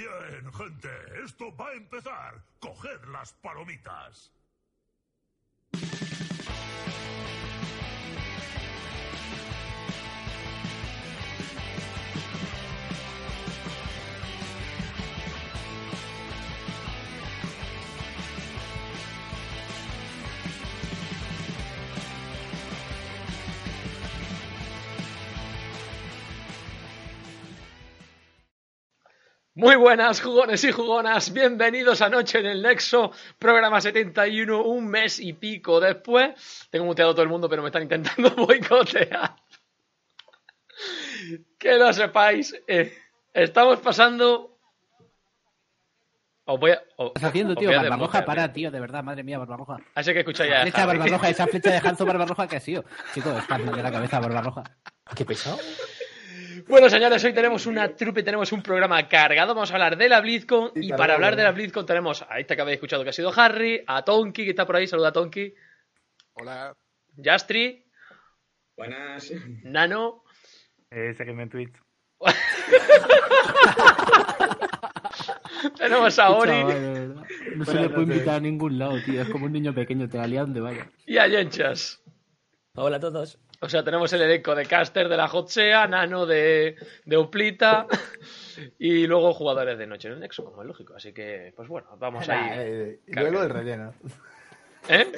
Bien, gente, esto va a empezar. Coged las palomitas. Muy buenas, jugones y jugonas. Bienvenidos a Noche en el Nexo, programa 71, un mes y pico después. Tengo muteado a todo el mundo, pero me están intentando boicotear. Que lo sepáis, eh, estamos pasando. Os voy a. os- ¿Qué estás haciendo, tío? Barbarroja, desmutear, para, tío. de verdad, madre mía, Barbarroja. Así que escucha ya. Flecha Harry. Barbarroja, esa flecha de Hanzo Barbarroja que ha sido. Chico, espanta de la cabeza, Barbarroja. Qué pesado. Bueno, señores, hoy tenemos una trupe, tenemos un programa cargado. Vamos a hablar de la BlizzCon. Y para hablar de la. BlizzCon tenemos a este que habéis escuchado que ha sido Harry, a Tonki, que está por ahí. Saluda a Tonki. Hola. Yastri, Buenas. Nano. Eh, en Twitch. Tenemos a Ori Chaval. No se le puede invitar a ningún lado, tío. Es como un niño pequeño, te la donde vaya. y a Yenchas. Hola a todos. O sea, tenemos el elenco de Caster de la Hotsea, Nano de, de Uplita y luego jugadores de Noche en el Nexo, como es lógico. Así que, pues bueno, vamos Nah, ahí. eh, y Carga. luego el relleno. ¿Eh?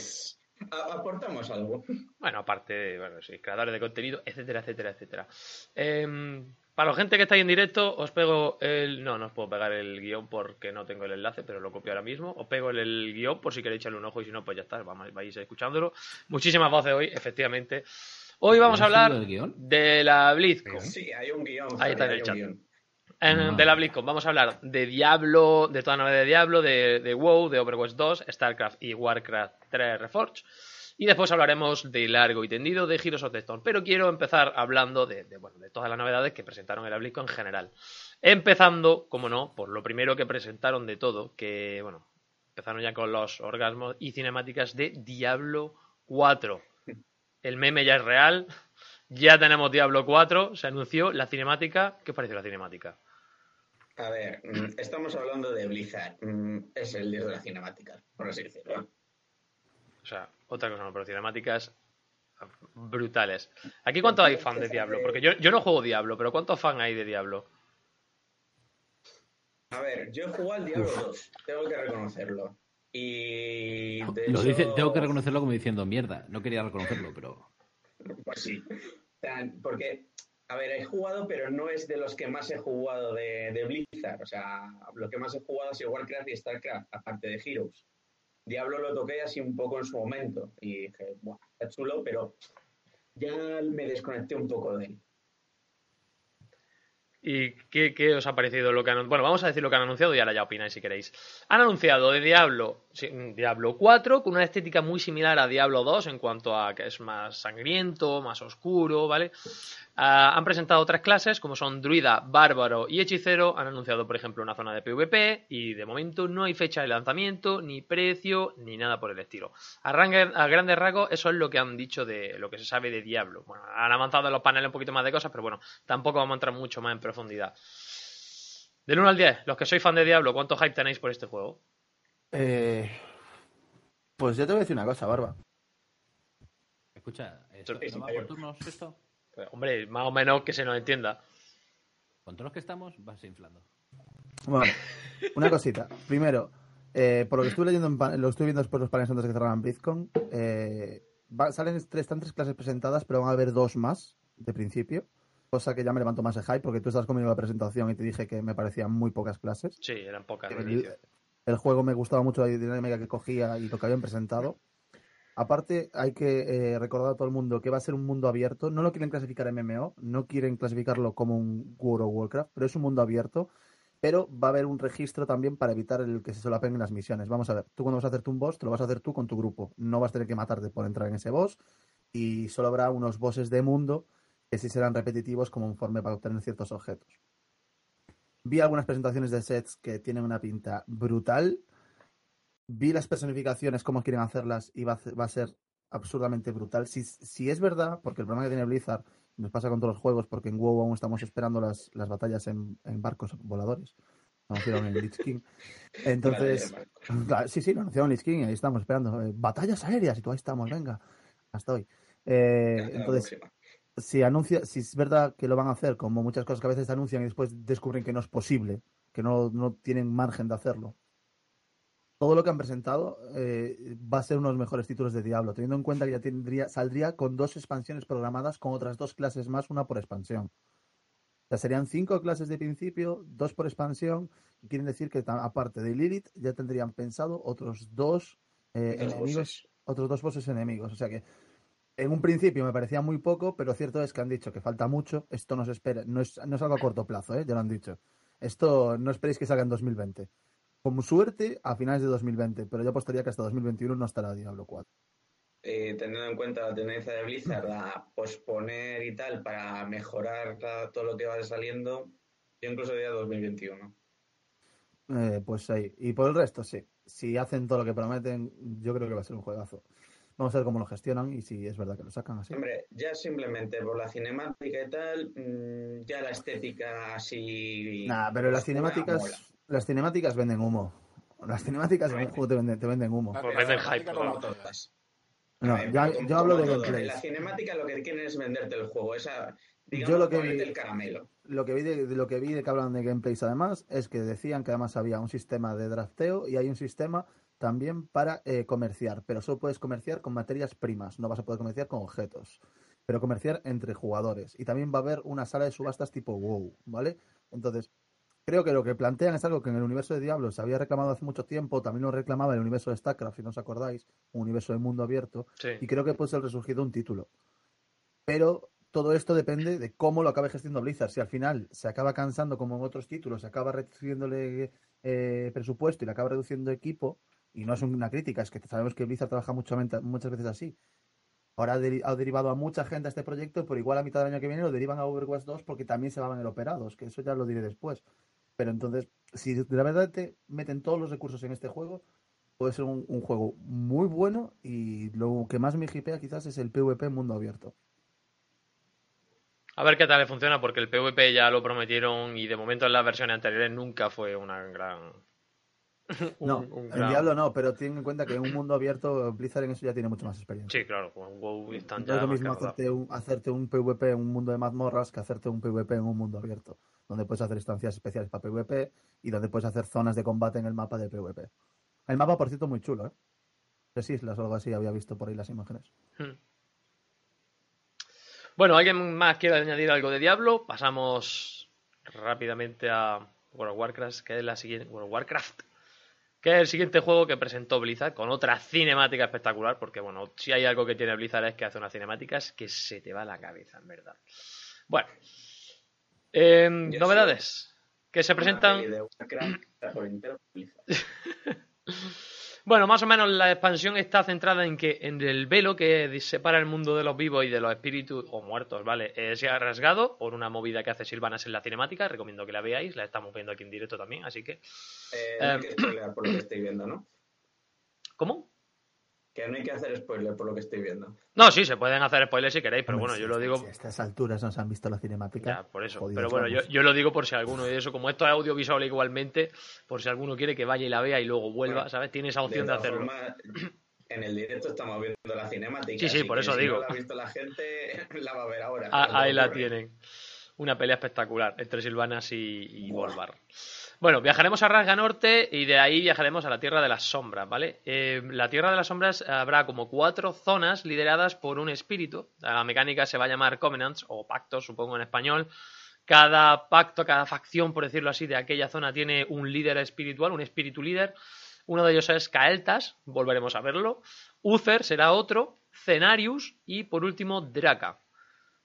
Aportamos algo. Bueno, aparte, bueno, sí, creadores de contenido, etcétera, etcétera, etcétera. Em, para la gente que está ahí en directo, os pego el. No, no os puedo pegar el guion porque no tengo el enlace, pero lo copio ahora mismo. Os pego el, el guion por si queréis echarle un ojo y si no, pues ya está, vamos, vais escuchándolo. Muchísimas voces hoy, efectivamente. Hoy vamos a ¿Has seguido hablar de la BlizzCon. Sí, hay un guion. Ahí está en el chat. En- Ah. de la BlizzCon vamos a hablar de Diablo, de toda la nave de Diablo, de, de WoW, de Overwatch 2, StarCraft y Warcraft 3 Reforged. Y después hablaremos de largo y tendido de Heroes of the Storm. Pero quiero empezar hablando de, de, bueno, de todas las novedades que presentaron en la BlizzCon en general. Empezando, como no, por lo primero que presentaron de todo, que bueno, empezaron ya con los orgasmos y cinemáticas de Diablo 4. El meme ya es real, ya tenemos Diablo 4, se anunció la cinemática. ¿Qué os pareció la cinemática? A ver, mm, estamos hablando de Blizzard. Mm, Es el dios de las cinemáticas, por así decirlo. O sea, otra cosa no, pero cinemáticas brutales. ¿Aquí cuántos hay fan de Diablo? Porque yo, yo no juego Diablo, pero ¿cuántos fan hay de Diablo? A ver, yo he jugado al Diablo 2, tengo que reconocerlo. Y. de Lo hecho- dice, tengo que reconocerlo como diciendo mierda. No quería reconocerlo, pero. Pues sí. Porque, a ver, he jugado, pero no es de los que más he jugado de, de Blizzard. O sea, lo que más he jugado ha sido Warcraft y Starcraft, aparte de Heroes. Diablo lo toqué así un poco en su momento y dije, Buah, está chulo, pero ya me desconecté un poco de él. ¿Y qué, qué os ha parecido lo que han Bueno, vamos a decir lo que han anunciado y ahora ya opináis si queréis. Han anunciado de Diablo, Diablo 4 con una estética muy similar a Diablo 2 en cuanto a que es más sangriento, más oscuro, ¿vale? Ah, han presentado otras clases como son Druida, Bárbaro y Hechicero. Han anunciado, por ejemplo, una zona de PvP y de momento no hay fecha de lanzamiento, ni precio, ni nada por el estilo. A, a grandes rasgos, eso es lo que han dicho de lo que se sabe de Diablo. Bueno, han avanzado en los paneles un poquito más de cosas, pero bueno, tampoco vamos a entrar mucho más en profundidad. Del 1 al 10, los que sois fan de Diablo, ¿cuánto hype tenéis por este juego? Eh, pues yo te voy a decir una cosa, Barba. Escucha, ¿esto, ¿no va por turnos esto? Pues, hombre, más o menos que se nos entienda. Con todos los que estamos, vas inflando. Bueno, una cosita. Primero, eh, por lo que estuve leyendo, en lo estoy viendo después los paneles antes de que cerraran BlizzCon, eh, va- salen tres, están tres clases presentadas, pero van a haber dos más de principio. Cosa que ya me levantó más el hype, porque tú estás conmigo en la presentación y te dije que me parecían muy pocas clases. Sí, eran pocas de El, el juego me gustaba mucho la dinámica que cogía y lo que habían presentado. Aparte, hay que eh, recordar a todo el mundo que va a ser un mundo abierto. No lo quieren clasificar MMO, no quieren clasificarlo como un World of Warcraft, pero es un mundo abierto. Pero va a haber un registro también para evitar el que se solapen las misiones. Vamos a ver, tú cuando vas a hacerte un boss, te lo vas a hacer tú con tu grupo. No vas a tener que matarte por entrar en ese boss. Y solo habrá unos bosses de mundo que sí serán repetitivos como un forme para obtener ciertos objetos. Vi algunas presentaciones de sets que tienen una pinta brutal. Vi las personificaciones, cómo quieren hacerlas, y va a, ser- va a ser absurdamente brutal. Si, si es verdad, porque el problema que tiene Blizzard nos pasa con todos los juegos, porque en WoW aún estamos esperando las, las batallas en, en barcos voladores. Anunciaron el Lich King. Entonces, claro, sí, sí, lo anunciaron Lich King ahí estamos esperando. Eh, batallas aéreas y tú ahí estamos, venga, hasta hoy. Eh, entonces, si anuncia, si es verdad que lo van a hacer, como muchas cosas que a veces anuncian y después descubren que no es posible, que no, no tienen margen de hacerlo. Todo lo que han presentado eh, va a ser uno de los mejores títulos de Diablo, teniendo en cuenta que ya tendría, saldría con dos expansiones programadas con otras dos clases más, una por expansión. O sea, serían cinco clases de principio, dos por expansión, y quieren decir que aparte de Lilith ya tendrían pensado otros dos eh, enemigos, bosses. otros dos bosses enemigos. O sea que en un principio me parecía muy poco, pero cierto es que han dicho que falta mucho. Esto no se espera, no es, no es algo a corto plazo, ¿eh? ya lo han dicho. Esto no esperéis que salga en 2020. Con suerte, a finales de 2020, pero yo apostaría que hasta 2021 no estará Diablo 4. Eh, teniendo en cuenta la tendencia de Blizzard a posponer y tal para mejorar todo lo que va saliendo, yo incluso diría 2021. Eh, pues ahí. Y por el resto, sí. Si hacen todo lo que prometen, yo creo que va a ser un juegazo. Vamos a ver cómo lo gestionan y si es verdad que lo sacan así. Hombre, ya simplemente por la cinemática y tal, mm, ya la estética así. Nah, pero las cinemáticas. Las cinemáticas venden humo. Las cinemáticas en un juego te venden, te venden humo. Pues venden hype, Como claro. todas. No, ver, ya- yo hablo de gameplay. La cinemática lo que quieren es venderte el juego, esa, digamos, Yo lo que vi- el caramelo. Lo que vi de, de lo que vi de que hablan de gameplays además es que decían que además había un sistema de drafteo y hay un sistema también para eh, comerciar, pero solo puedes comerciar con materias primas, no vas a poder comerciar con objetos, pero comerciar entre jugadores. Y también va a haber una sala de subastas tipo WoW, ¿vale? Entonces, creo que lo que plantean es algo que en el universo de Diablo se había reclamado hace mucho tiempo, también lo reclamaba el universo de StarCraft, si no os acordáis, un universo de mundo abierto, Sí. y creo que puede ser resurgido un título. Pero todo esto depende de cómo lo acabe gestionando Blizzard. Si al final se acaba cansando como en otros títulos, se acaba reduciéndole eh, presupuesto y le acaba reduciendo equipo, y no es una crítica, es que sabemos que Blizzard trabaja mucho, muchas veces así. Ahora ha derivado a mucha gente a este proyecto, pero igual a mitad del año que viene lo derivan a Overwatch 2 porque también se van a ver operados, que eso ya lo diré después. Pero entonces, si de verdad te meten todos los recursos en este juego, puede ser un, un juego muy bueno y lo que más me hipea quizás es el PvP mundo abierto. A ver qué tal le funciona, porque el PvP ya lo prometieron y de momento en las versiones anteriores nunca fue una gran. un- No, un el Diablo no, pero ten en cuenta que en un mundo abierto Blizzard en eso ya tiene mucho más experiencia. Sí, claro, con WoW están No ya es lo mismo hacerte un, hacerte un PvP en un mundo de mazmorras que hacerte un PvP en un mundo abierto, donde puedes hacer estancias especiales para PvP y donde puedes hacer zonas de combate en el mapa de PvP. El mapa, por cierto, muy chulo, ¿eh? Tres islas o algo así, había visto por ahí las imágenes. Hmm. Bueno, ¿alguien más quiere añadir algo de Diablo? Pasamos rápidamente a World of Warcraft, que es la siguiente. World of Warcraft, que es el siguiente juego que presentó Blizzard con otra cinemática espectacular, porque bueno, si hay algo que tiene Blizzard es que hace unas cinemáticas que se te va la cabeza, en verdad. Bueno, em, novedades que se presentan. Bueno, más o menos la expansión está centrada en que en el velo que separa el mundo de los vivos y de los espíritus o muertos, ¿vale? Eh, se ha rasgado por una movida que hace Silvanas en la cinemática. Recomiendo que la veáis, la estamos viendo aquí en directo también, así que. Eh, por lo que estoy viendo, ¿no? ¿Cómo? Que no hay que hacer spoiler por lo que estoy viendo. No, sí, se pueden hacer spoilers si queréis, pero bueno, yo lo digo. si a estas alturas no se han visto la cinemática. Ya, por eso. jodidos Pero bueno, yo, yo lo digo por si alguno de eso, como esto es audiovisual igualmente, por si alguno quiere que vaya y la vea y luego vuelva, Bueno, ¿sabes? Tiene esa opción de, hacerlo. en el directo estamos viendo la cinemática. Sí, sí, por eso si digo. no la ha visto la gente, la va a ver ahora. Ah, ahí la tienen. Una pelea espectacular entre Silvanas y, y Volvar. Bueno, viajaremos a Rasga Norte y de ahí viajaremos a la Tierra de las Sombras, ¿vale? Eh, la Tierra de las Sombras habrá como cuatro zonas lideradas por un espíritu. La mecánica se va a llamar Covenants o Pactos, supongo en español. Cada pacto, cada facción, por decirlo así, de aquella zona tiene un líder espiritual, un espíritu líder. Uno de ellos es Kael'thas, volveremos a verlo. Uther será otro, Cenarius y por último Draka.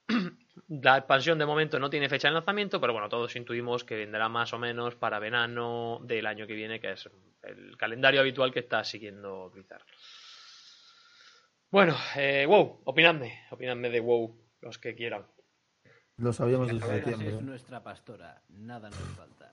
La expansión de momento no tiene fecha de lanzamiento, pero bueno, todos intuimos que vendrá más o menos para verano del año que viene, que es el calendario habitual que está siguiendo Blizzard. Bueno, eh, WoW, opinadme, opinadme de WoW, los que quieran. Lo sabíamos desde Vegas septiembre. es nuestra pastora, nada nos falta.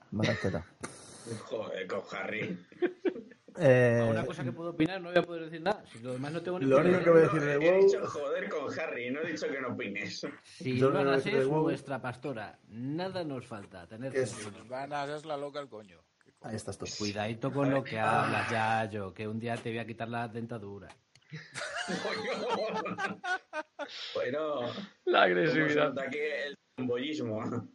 Joder, con Harry. Eh, Una cosa que puedo opinar, no voy a poder decir nada. Si lo demás no tengo ni Lo único que voy a decir de He WoW- dicho joder con Harry, no he dicho que no opines. Si no a de es WoW. nuestra pastora, nada nos falta. Tener Que razón. Silvanas es la loca el coño. Ahí estás tú. Cuidadito con lo que hablas, ya yo, que un día te voy a quitar la dentadura. bueno, La ¿cómo se agresividad. el embollismo?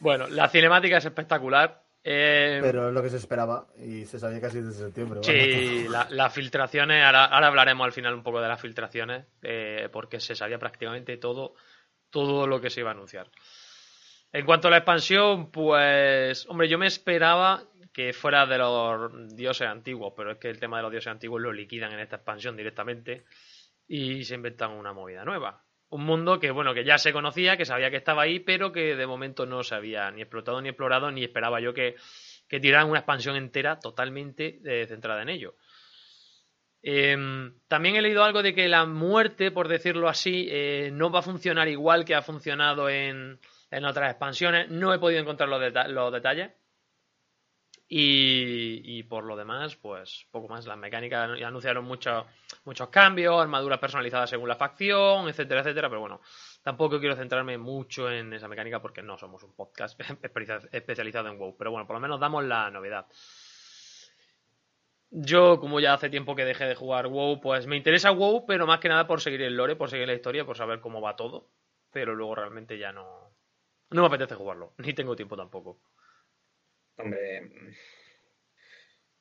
Bueno, la cinemática es espectacular. Eh, Pero es lo que se esperaba y se sabía casi desde septiembre. Sí, la- las filtraciones, ahora, ahora hablaremos al final un poco de las filtraciones, eh, porque se sabía prácticamente todo, todo lo que se iba a anunciar. En cuanto a la expansión, pues, hombre, yo me esperaba que fuera de los dioses antiguos, pero es que el tema de los dioses antiguos lo liquidan en esta expansión directamente y se inventan una movida nueva. Un mundo que, bueno, que ya se conocía, que sabía que estaba ahí, pero que de momento no se había ni explotado ni explorado, ni esperaba yo que, que tiraran una expansión entera totalmente eh, centrada en ello. Em, también he leído algo de que la muerte, por decirlo así, eh, no va a funcionar igual que ha funcionado en, en otras expansiones. No he podido encontrar los, deta- los detalles. Y, y por lo demás, pues poco más. Las mecánicas anunciaron muchos muchos cambios, armaduras personalizadas según la facción, etcétera, etcétera. Pero bueno, tampoco quiero centrarme mucho en esa mecánica porque no somos un podcast especializa- especializado en WoW. Pero bueno, por lo menos damos la novedad. Yo, como ya hace tiempo que dejé de jugar WoW, pues me interesa WoW, pero más que nada por seguir el lore, por seguir la historia, por saber cómo va todo. Pero luego realmente ya no. No me apetece jugarlo, ni tengo tiempo tampoco. Hombre,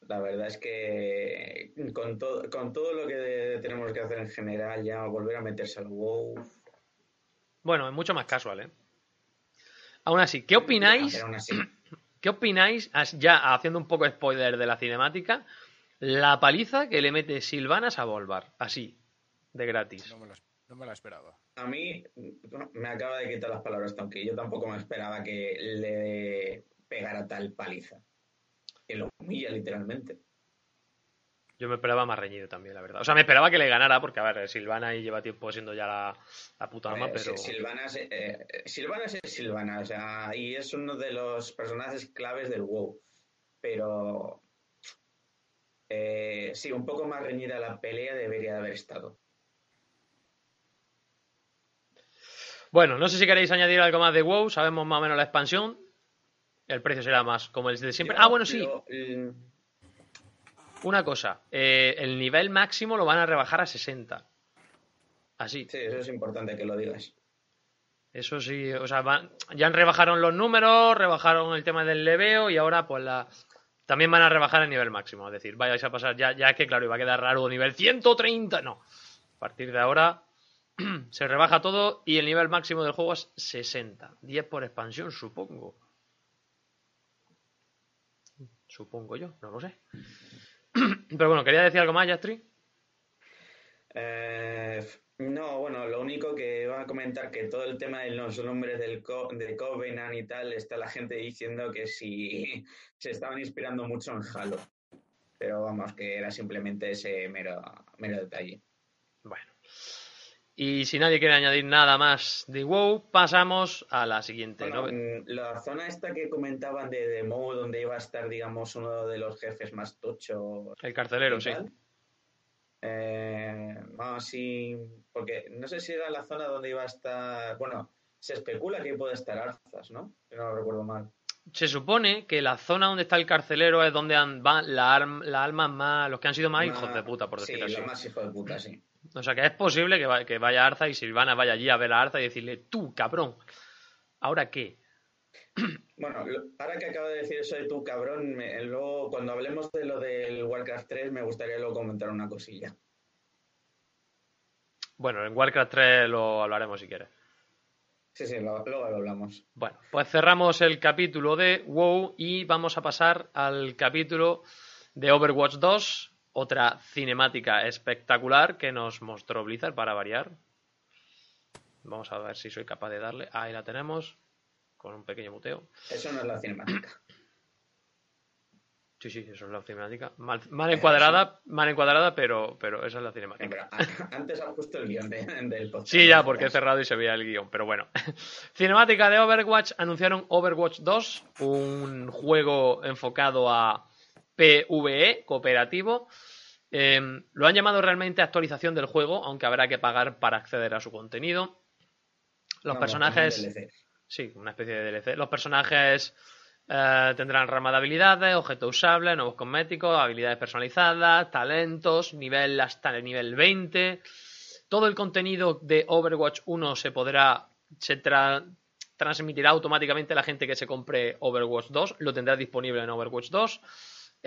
la verdad es que con todo, con todo lo que tenemos que hacer en general, ya volver a meterse al WoW. Bueno, es mucho más casual, ¿eh? Aún así, ¿qué opináis? Pero aún así, ¿Qué opináis, ya haciendo un poco spoiler de la cinemática, la paliza que le mete Silvanas a Volvar? Así, de gratis. No me, lo, no me la esperaba. a mí me acaba de quitar las palabras, aunque yo tampoco me esperaba que le pegara tal paliza. Que lo humilla literalmente. Yo me esperaba más reñido también, la verdad. O sea, me esperaba que le ganara, porque, a ver, Silvana y lleva tiempo siendo ya la, la puta ama, Eh, pero... Si- Silvanas, eh, eh, Silvanas es Silvana, o sea, y es uno de los personajes claves del WoW. Pero eh, sí, un poco más reñida la pelea debería de haber estado. Bueno, no sé si queréis añadir algo más de WoW, sabemos más o menos la expansión. El precio será más como el de siempre. Ah, bueno, sí, mm, una cosa. eh, el nivel máximo lo van a rebajar a 60. Así. sí, eso es importante que lo digas. Eso sí, o sea, van- ya rebajaron los números, rebajaron el tema del leveo y ahora pues la también van a rebajar el nivel máximo, es decir, vayáis a pasar ya ya que claro, iba a quedar raro nivel 130, no. A partir de ahora se rebaja todo y el nivel máximo del juego es 60, 10 por expansión, supongo. Supongo yo, no lo sé. Pero bueno, quería decir algo más, Yastri. Eh, no, bueno, lo único que iba a comentar que todo el tema de los nombres del Co- de Covenant y tal, está la gente diciendo que si se estaban inspirando mucho en Halo. Pero vamos, que era simplemente ese mero, mero detalle. Bueno. Y si nadie quiere añadir nada más de WoW, pasamos a la siguiente. Bueno, ¿no? mm, la zona esta que comentaban de Demo, donde iba a estar, digamos, uno de los jefes más tochos El carcelero, sí. Eh, vamos, sí, porque no sé si era la zona donde iba a estar. Bueno, se especula que puede estar Arzas, ¿no? Si no lo recuerdo mal. Se supone que la zona donde está el carcelero es donde van las las almas más. los que han sido más hijos de puta, por sí, decirlo así. los más hijos de puta, sí. O sea que es posible que, va- que vaya Arza y Silvana vaya allí a ver a Arza y decirle, tú, cabrón, ¿ahora qué? Bueno, ahora que acabo de decir eso de tu cabrón, me- luego cuando hablemos de lo del Warcraft 3, me gustaría luego comentar una cosilla. Bueno, en Warcraft 3 lo hablaremos si quieres. Sí, sí, lo- luego lo hablamos. Bueno, pues cerramos el capítulo de WoW y vamos a pasar al capítulo de Overwatch 2, otra cinemática espectacular que nos mostró Blizzard para variar. Vamos a ver si soy capaz de darle. Ahí la tenemos, con un pequeño muteo. Eso no es la cinemática. Sí, sí, eso es la cinemática. Mal, mal encuadrada, mal encuadrada, pero, pero esa es la cinemática. pero antes ha puesto el guion de- del podcast. Sí, ya, porque he cerrado y se veía el guion, pero bueno. Cinemática de Overwatch, anunciaron Overwatch 2, un juego enfocado a PvE, cooperativo. Eh, lo han llamado realmente actualización del juego, aunque habrá que pagar para acceder a su contenido. Los No, personajes... un. Sí, una especie de DLC. Los personajes Eh, tendrán rama de habilidades, objetos usables, nuevos cosméticos, habilidades personalizadas, talentos, nivel hasta el nivel 20. Todo el contenido de Overwatch 1 se podrá, se tra- transmitirá automáticamente a la gente que se compre Overwatch 2. Lo tendrá disponible en Overwatch 2.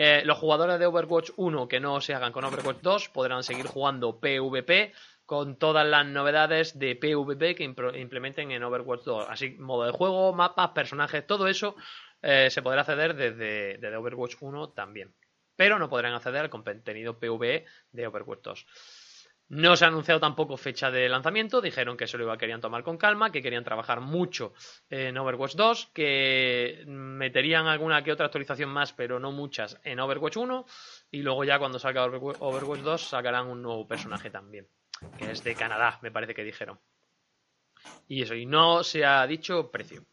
Eh, los jugadores de Overwatch 1 que no se hagan con Overwatch 2 podrán seguir jugando PvP con todas las novedades de PvP que implementen en Overwatch 2. Así, modo de juego, mapas, personajes, todo eso eh, se podrá acceder desde, desde Overwatch 1 también. Pero no podrán acceder al contenido PvE de Overwatch 2. No se ha anunciado tampoco fecha de lanzamiento, dijeron que eso lo iba- querían tomar con calma, que querían trabajar mucho en Overwatch 2, que meterían alguna que otra actualización más, pero no muchas, en Overwatch 1, y luego ya cuando salga Overwa- Overwatch 2 sacarán un nuevo personaje también, que es de Canadá, me parece que dijeron. Y eso, y no se ha dicho precio.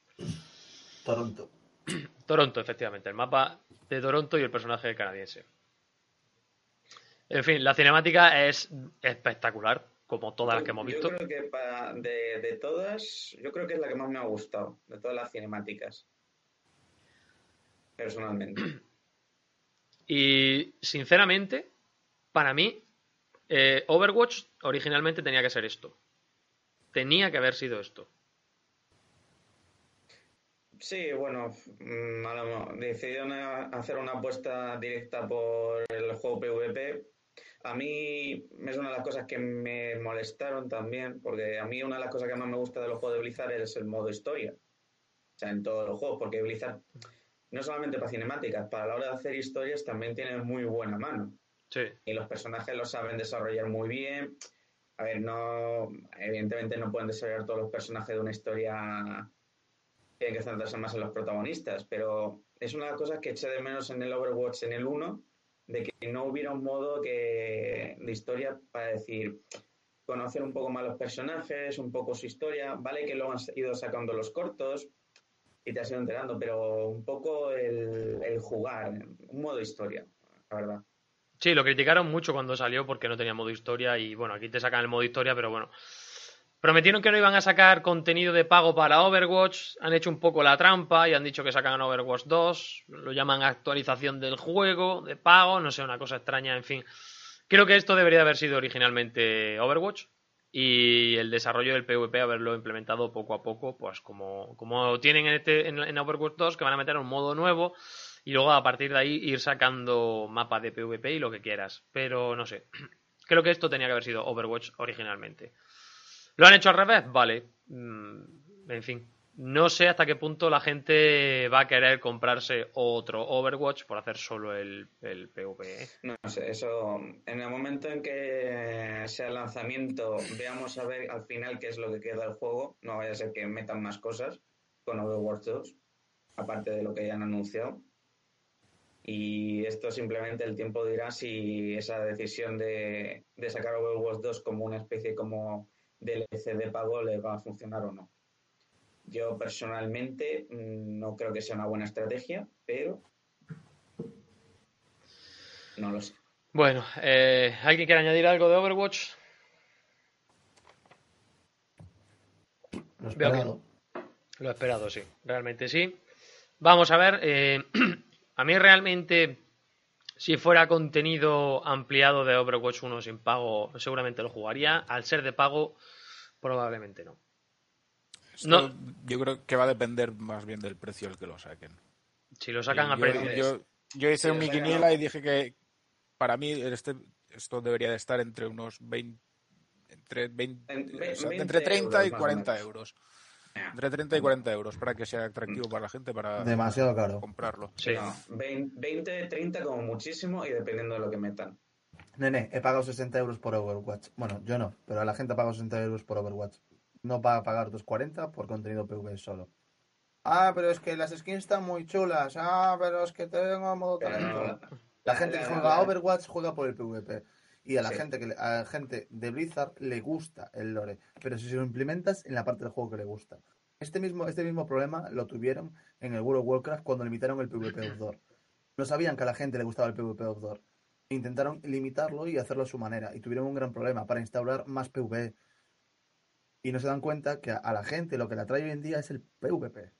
Toronto. Toronto, efectivamente, el mapa de Toronto y el personaje canadiense. En fin, la cinemática es espectacular, como todas las que hemos visto. Yo creo que pa- de, de todas, yo creo que es la que más me ha gustado, de todas las cinemáticas. Personalmente. Y sinceramente, para mí, eh, Overwatch originalmente tenía que ser esto. Tenía que haber sido esto. Sí, bueno, mm, decidieron a- hacer una apuesta directa por el juego PvP. A mí es una de las cosas que me molestaron también, porque a mí una de las cosas que más me gusta de los juegos de Blizzard es el modo historia. O sea, en todos los juegos, porque Blizzard, no solamente para cinemáticas, para la hora de hacer historias también tiene muy buena mano. Sí. y los personajes lo saben desarrollar muy bien. A ver, no, evidentemente no pueden desarrollar todos los personajes de una historia, tienen que centrarse más en los protagonistas, pero es una de las cosas que eché de menos en el Overwatch en el 1, de que no hubiera un modo que, de historia para decir, conocer un poco más los personajes, un poco su historia, vale que lo han ido sacando los cortos y te has ido enterando, pero un poco el, jugar, un modo historia, la verdad. Sí, lo criticaron mucho cuando salió porque no tenía modo historia y bueno, aquí te sacan el modo historia, pero bueno. Prometieron que no iban a sacar contenido de pago para Overwatch, han hecho un poco la trampa y han dicho que sacan Overwatch 2, lo llaman actualización del juego, de pago, no sé, una cosa extraña, en fin. Creo que esto debería haber sido originalmente Overwatch y el desarrollo del PvP haberlo implementado poco a poco, pues como, como tienen en, este, en, en Overwatch 2, que van a meter un modo nuevo y luego a partir de ahí ir sacando mapas de PvP y lo que quieras. Pero no sé. Creo que esto tenía que haber sido Overwatch originalmente. ¿Lo han hecho al revés? Vale. Mm, en fin. No sé hasta qué punto la gente va a querer comprarse otro Overwatch por hacer solo el, el PvP. ¿eh? No sé, eso en el momento en que sea el lanzamiento, veamos a ver al final qué es lo que queda del juego. No vaya a ser que metan más cosas con Overwatch 2, aparte de lo que ya han anunciado. Y esto simplemente el tiempo dirá si esa decisión de, de sacar Overwatch 2 como una especie como DLC de pago le va a funcionar o no. Yo personalmente mm, no creo que sea una buena estrategia, pero no lo sé. Bueno, eh, ¿alguien quiere añadir algo de Overwatch? Lo Veo que esperado. Lo esperado, sí. Realmente sí. Vamos a ver. eh, a mí realmente, si fuera contenido ampliado de Overwatch 1 sin pago, seguramente lo jugaría. Al ser de pago, probablemente no. Esto No. Yo creo que va a depender más bien del precio al que lo saquen. Si lo sacan a yo, precio. yo, yo hice Sí, mi quiniela y dije que para mí este, esto debería de estar entre unos 20, entre, 20, En- ve- o sea, 20 entre 30 y euros, o 40 menos. euros. Entre 30 y 40 euros para que sea atractivo para la gente para Demasiado caro. comprarlo. Sí. No, 20, 30 como muchísimo y dependiendo de lo que metan. Nene, he pagado 60 euros por Overwatch. Bueno, yo no, pero la gente ha pagado 60 euros por Overwatch. No va a pagar tus 40 por contenido PvE solo. Ah, pero es que las skins están muy chulas. Ah, pero es que tengo modo Pero talento. La gente que la- juega a la- Overwatch juega por el PvP. Y a la Sí. gente que a la gente de Blizzard le gusta el lore, pero si se lo implementas en la parte del juego que le gusta. Este mismo, este mismo problema lo tuvieron en el World of Warcraft cuando limitaron el PvP Outdoor. No sabían que a la gente le gustaba el PvP Outdoor. Intentaron limitarlo y hacerlo a su manera. Y tuvieron un gran problema para instaurar más PvE. Y no se dan cuenta que a, la gente lo que le atrae hoy en día es el PvP.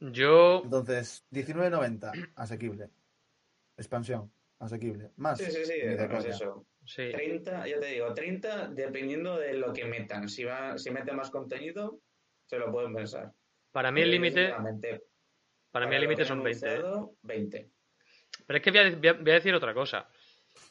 Yo. Entonces, 19.90, asequible. Expansión, asequible. Más. Sí, sí, sí, eso. Sí. 30, ya te digo, 30 dependiendo de lo que metan. Si, va, si meten más contenido, se lo pueden pensar. Para mí el límite. sinceramente, Para mí el límite son han 20. ¿eh? anunciado, 20. Pero es que voy a, voy a- voy a decir otra cosa.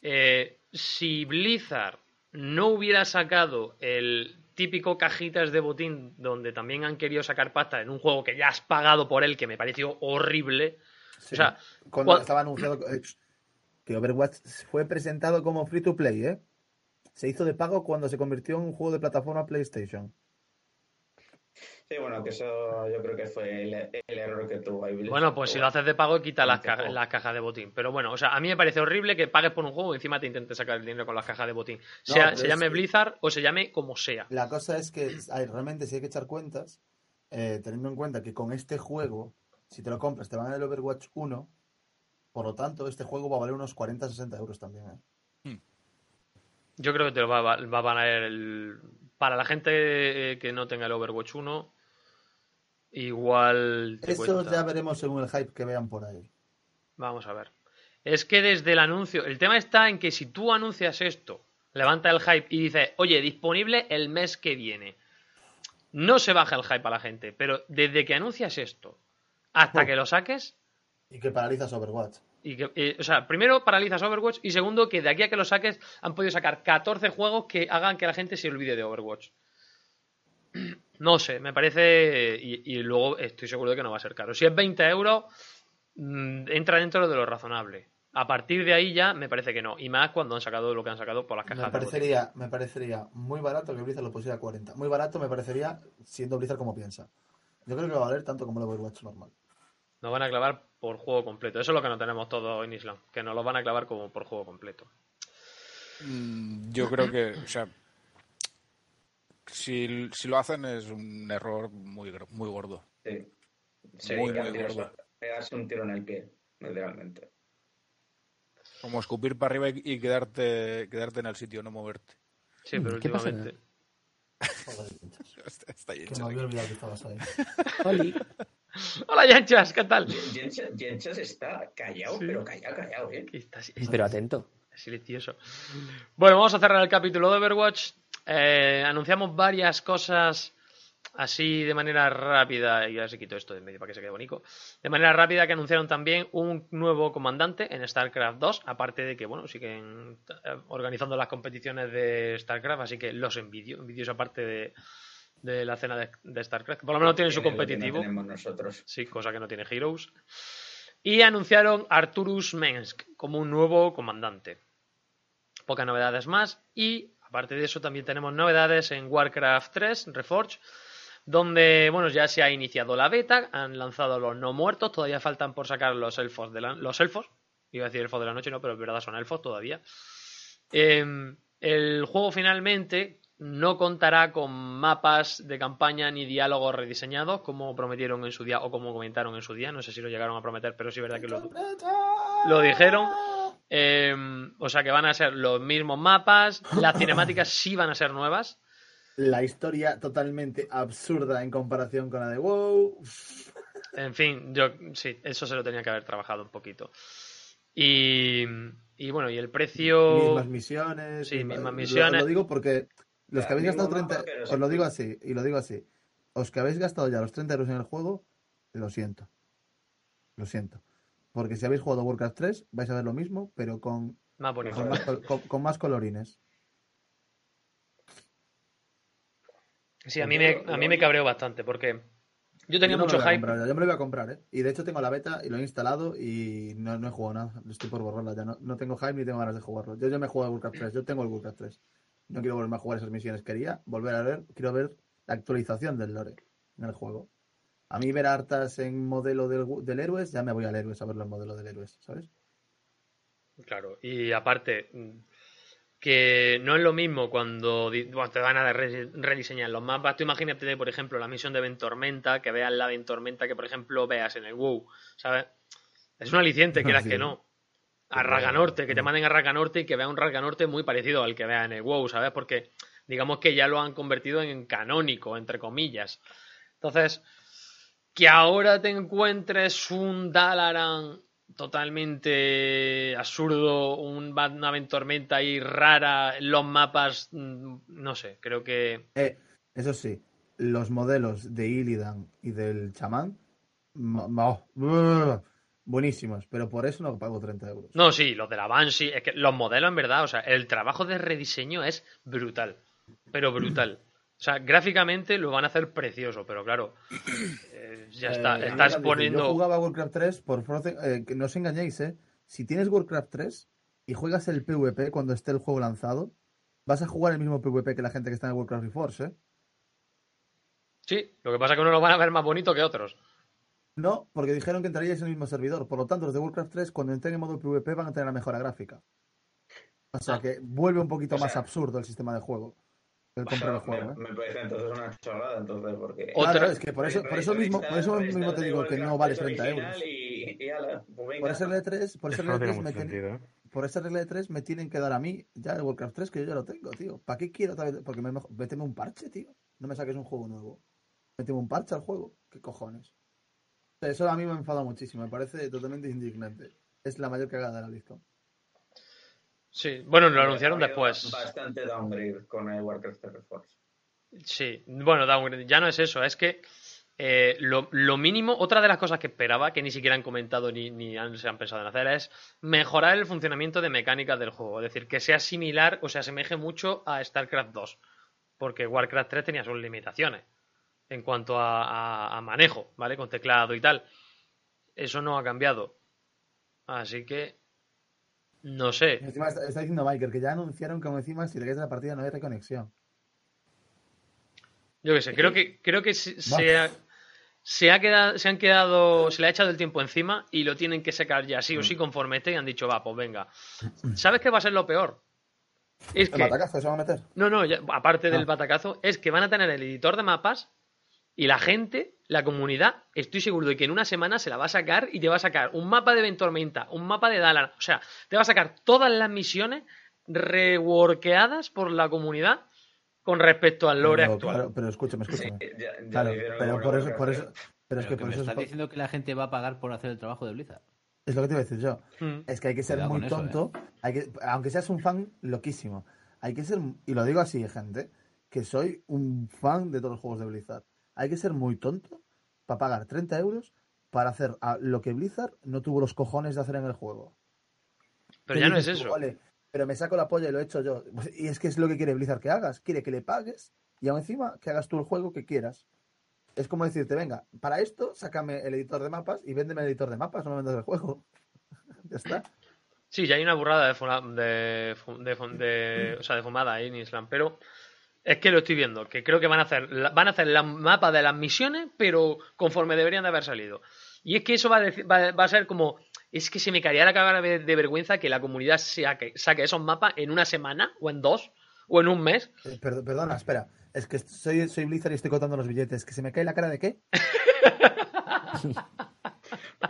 Eh, si Blizzard no hubiera sacado el típico cajitas de botín donde también han querido sacar pasta en un juego que ya has pagado por él, que me pareció horrible. Sí. O sea, Cuando cua- estaba anunciado eh, que Overwatch fue presentado como free to play, ¿eh? Se hizo de pago cuando se convirtió en un juego de plataforma PlayStation. Sí, bueno, que eso yo creo que fue el, el error que tuvo ahí. Blizzard. Bueno, pues si lo haces de pago, quita las, las cajas de botín. Pero bueno, o sea, a mí me parece horrible que pagues por un juego y encima te intentes sacar el dinero con las cajas de botín. Sea, se es llame que- Blizzard o se llame como sea. La cosa es que ay, realmente si hay que echar cuentas, eh, teniendo en cuenta que con este juego, si te lo compras, te van a dar el Overwatch 1, por lo tanto, este juego va a valer unos 40-60 euros también. ¿eh? Yo creo que te lo va, va- va a valer el... Para la gente eh, que no tenga el Overwatch 1, igual Eso cuesta. ya veremos según el hype que vean por ahí. Vamos a ver. Es que desde el anuncio, el tema está en que si tú anuncias esto, levanta el hype y dices, oye, disponible el mes que viene, no se baja el hype a la gente, pero desde que anuncias esto hasta Oh. que lo saques, Y que paralizas Overwatch. y que, eh, o sea, primero paralizas Overwatch y segundo que de aquí a que lo saques han podido sacar 14 juegos que hagan que la gente se olvide de Overwatch. No sé, me parece. Y, y luego estoy seguro de que no va a ser caro. Si es 20 euros, mm, entra dentro de lo razonable. A partir de ahí ya me parece que no. Y más cuando han sacado lo que han sacado por las Me cajas. de botín. parecería, me parecería muy barato que Blizzard lo pusiera a 40. Muy barato me parecería siendo Blizzard como piensa. Yo creo que va a valer tanto como el Overwatch normal. Nos van a clavar por juego completo. Eso es lo que no tenemos todos en Islam. Que nos lo van a clavar como por juego completo. Mm, Yo creo que, o sea, si, si lo hacen es un error muy, gr- muy gordo. Sí. Muy, Sería muy gordo. pegarse un tiro en el pie, literalmente. Como escupir para arriba y, y quedarte, quedarte en el sitio, no moverte. Sí, pero ¿Qué pasa? últimamente. Pinchas. Está, está que me había olvidado que estabas ahí. Oli. Hola, Yanchas, ¿qué tal? Jenchas está callado, Sí. pero callado, callado, ¿eh? Está Pero atento. silencioso. Bueno, vamos a cerrar el capítulo de Overwatch. Eh, anunciamos varias cosas así de manera rápida, y ahora se quito esto de medio para que se quede bonito. De manera rápida que anunciaron también un nuevo comandante en StarCraft 2, aparte de que, bueno, siguen eh, organizando las competiciones de StarCraft, así que los envidio, envidio esa parte de, de la escena de, de StarCraft. Por lo menos tienen su no competitivo. tenemos nosotros. Sí, cosa que no tiene Heroes. Y anunciaron Arturus Mensk como un nuevo comandante. Pocas novedades más. Y aparte de eso, también tenemos novedades en Warcraft 3, Reforged, donde bueno, ya se ha iniciado la beta. Han lanzado los no muertos. Todavía faltan por sacar los elfos de la, los elfos. Iba a decir elfos de la noche, no, pero es verdad, son elfos todavía. Eh, el juego finalmente no contará con mapas de campaña ni diálogos rediseñados como prometieron en su día o como comentaron en su día. No sé si lo llegaron a prometer, pero sí es verdad que lo, lo dijeron. Eh, o sea que van a ser los mismos mapas. Las cinemáticas sí van a ser nuevas. La historia totalmente absurda en comparación con la de WoW. En fin, yo sí, eso se lo tenía que haber trabajado un poquito. Y, y bueno, y el precio. Mismas misiones. Sí, misma- mismas lo- misiones. Lo, digo porque los Ya, que habéis gastado mapa, 30. pero Os lo digo así, y lo digo así. Os que habéis gastado ya los 30 euros en el juego, lo siento. Lo siento. Porque si habéis jugado Warcraft 3, vais a ver lo mismo, pero con, Más bonito. con, más, col- con- con más colorines. Sí, a mí me, a mí me cabreó bastante porque yo tenía Yo mucho hype. comprar yo me lo voy a comprar, ¿eh? Y de hecho tengo la beta y lo he instalado y no, no he jugado nada. Estoy por borrarla ya. No, no tengo hype ni tengo ganas de jugarlo. Yo ya me he jugado Warcraft 3. Yo tengo el Warcraft 3. No quiero volverme a jugar esas misiones. Quería volver a ver, quiero ver la actualización del lore en el juego. A mí ver a Artas en modelo del, del Héroes, ya me voy al Héroes a verlo en modelo del Héroes, ¿sabes? Claro, y aparte, mm, que no es lo mismo cuando bueno, te van a re- rediseñar los mapas. Tú imagínate, por ejemplo, la misión de Ventormenta, que veas la Ventormenta que, por ejemplo, veas en el WoW, ¿sabes? Es un aliciente, quieras Sí. que no. A Pero- Raganorte, que te manden a Raganorte y que vea un Raganorte muy parecido al que vea en el WoW, ¿sabes? Porque digamos que ya lo han convertido en canónico, entre comillas. Entonces, que ahora te encuentres un Dalaran totalmente absurdo, un una tormenta ahí rara, los mapas, mm, no sé, creo que... Eh, eso sí, los modelos de Illidan y del chamán, oh, buenísimos, pero por eso no pago 30 euros. No, sí, los de la Banshee, es que los modelos en verdad, o sea, el trabajo de rediseño es brutal, pero brutal. O sea, gráficamente lo van a hacer precioso, pero claro, eh, ya está, Eh, estás poniendo... Yo jugaba Warcraft 3 por eh, que no os engañéis, ¿eh? Si tienes Warcraft 3 y juegas el PvP cuando esté el juego lanzado, vas a jugar el mismo PvP que la gente que está en Warcraft Reforce, ¿eh? Sí, lo que pasa es que uno lo van a ver más bonito que otros. No, porque dijeron que entraríais en el mismo servidor. Por lo tanto, los de Warcraft 3, cuando entren en modo PvP, van a tener la mejora gráfica. O sea Ah. que vuelve un poquito O sea- más absurdo el sistema de juego. El comprar el juego, me, ¿eh? me parece entonces una chorrada, entonces, porque... Otra- Claro, es que por eso, por eso mismo, por eso mismo te digo que no vale reinstala 30 el euros. Y, y ala, pues. Por ese regla de 3, por ese Eso no regla de tiene 3 me mucho tiene- sentido, ¿eh? por esa regla de 3 me tienen que dar a mí ya el Warcraft 3 que yo ya lo tengo, tío. ¿Para qué quiero otra vez? Porque me, méteme un parche, tío. No me saques un juego nuevo. Méteme un parche al juego. ¿Qué cojones? Eso a mí me enfada muchísimo. Me parece totalmente indignante. Es la mayor cagada de la BlizzCon. Sí, bueno, lo anunciaron después. Bastante downgrade con el Warcraft 3 Reforce. Sí, bueno, downgrade, ya no es eso, es que eh, lo, lo mínimo, otra de las cosas que esperaba, que ni siquiera han comentado ni, ni han- se han pensado en hacer, es mejorar el funcionamiento de mecánicas del juego. Es decir, que sea similar o se asemeje mucho a StarCraft 2. Porque Warcraft 3 tenía sus limitaciones en cuanto a, a- a manejo, ¿vale? Con teclado y tal. Eso no ha cambiado. Así que. No sé. Encima está, está diciendo Michael que ya anunciaron que encima si quedas de la partida no hay reconexión. Yo qué sé, creo que, creo que se, se ha, se ha quedado, se han quedado, se le ha echado el tiempo encima y lo tienen que sacar ya sí o sí conforme esté y han dicho, va, pues venga. ¿Sabes qué va a ser lo peor? Es ¿El que, batacazo se va a meter? no, no, ya- aparte del Ah. batacazo, es que van a tener el editor de mapas y la gente, la comunidad, estoy seguro de que en una semana se la va a sacar y te va a sacar un mapa de Ventormenta, un mapa de Dalan, o sea, te va a sacar todas las misiones reworkeadas por la comunidad con respecto al lore Pero, actual. claro, pero escúchame, Sí, escúchame. ya, ya Claro, pero por eso, por eso, 3. pero es Pero que que por me eso estás es, diciendo que la gente va a pagar por hacer el trabajo de Blizzard. es lo que te iba a decir yo. Mm. Es que hay que ser Cuidado muy eso, tonto, hay que, aunque seas un fan loquísimo, hay que ser, y lo digo así, gente, que soy un fan de todos los juegos de Blizzard. Hay que ser muy tonto para pagar 30 euros para hacer a- lo que Blizzard no tuvo los cojones de hacer en el juego. Pero ya no es tú, eso. "Vale, pero me saco la polla y lo he hecho yo. Y es que es lo que quiere Blizzard que hagas. Quiere que le pagues y aún encima que hagas tú el juego que quieras. Es como decirte, venga, para esto sácame el editor de mapas y véndeme el editor de mapas, no me vendas el juego. ya está. Sí, ya hay una burrada de, de, de- o sea, de fumada ahí en Islam, pero es que lo estoy viendo, que creo que van a hacer van a hacer la mapa de las misiones, pero conforme deberían de haber salido. Y es que eso va a, decir- va, va a ser como, es que se me caería la cara de, de vergüenza que la comunidad saque, saque esos mapas en una semana, o en dos, o en un mes. Eh, perd- perdona, espera. Es que soy, soy Blizzard y estoy contando los billetes. ¿Que se me cae la cara de qué?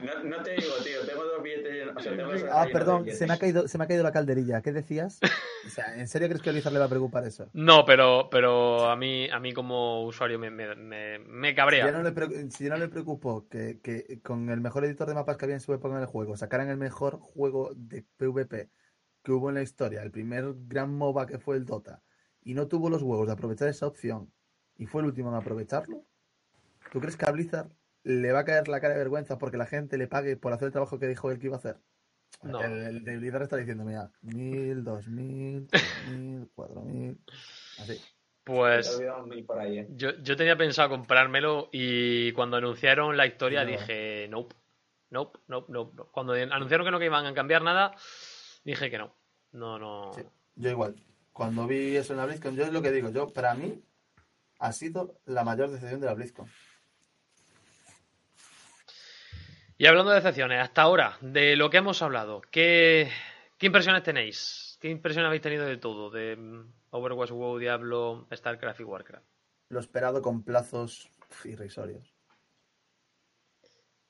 No, no te digo, tío, tengo dos billetes llenos. O sea, tengo dos Ah, perdón, billetes. se me, ha caído, se me ha caído la calderilla. ¿Qué decías? O sea, ¿en serio crees que a Blizzard le va a preocupar eso? No, pero, pero a mí, a mí como usuario me, me, me, me Si cabrea. ya no le, si ya no le preocupó que, que con el mejor editor de mapas que había en su época en el juego sacaran el mejor juego de PvP que hubo en la historia, el primer gran MOBA que fue el Dota, y no tuvo los huevos de aprovechar esa opción y fue el último en aprovecharlo, ¿tú crees que a Blizzard le va a caer la cara de vergüenza porque la gente le pague por hacer el trabajo que dijo él que iba a hacer? No. El, el de Blizzard está diciendo, mira, mil, dos mil, tres mil, cuatro mil, así. Pues por ahí, eh. Yo, yo tenía pensado comprármelo y cuando anunciaron la historia No. dije, nope, nope, nope, nope. no". Cuando anunciaron que no que iban a cambiar nada, dije que no. No, no. Sí, yo igual. Cuando vi eso en la BlizzCon, yo es lo que digo, yo para mí ha sido la mayor decepción de la BlizzCon. Y hablando de decepciones, hasta ahora, de lo que hemos hablado, ¿qué, qué impresiones tenéis? ¿Qué impresiones habéis tenido de todo? De mm, Overwatch, WoW, Diablo, StarCraft y Warcraft. Lo esperado con plazos irrisorios.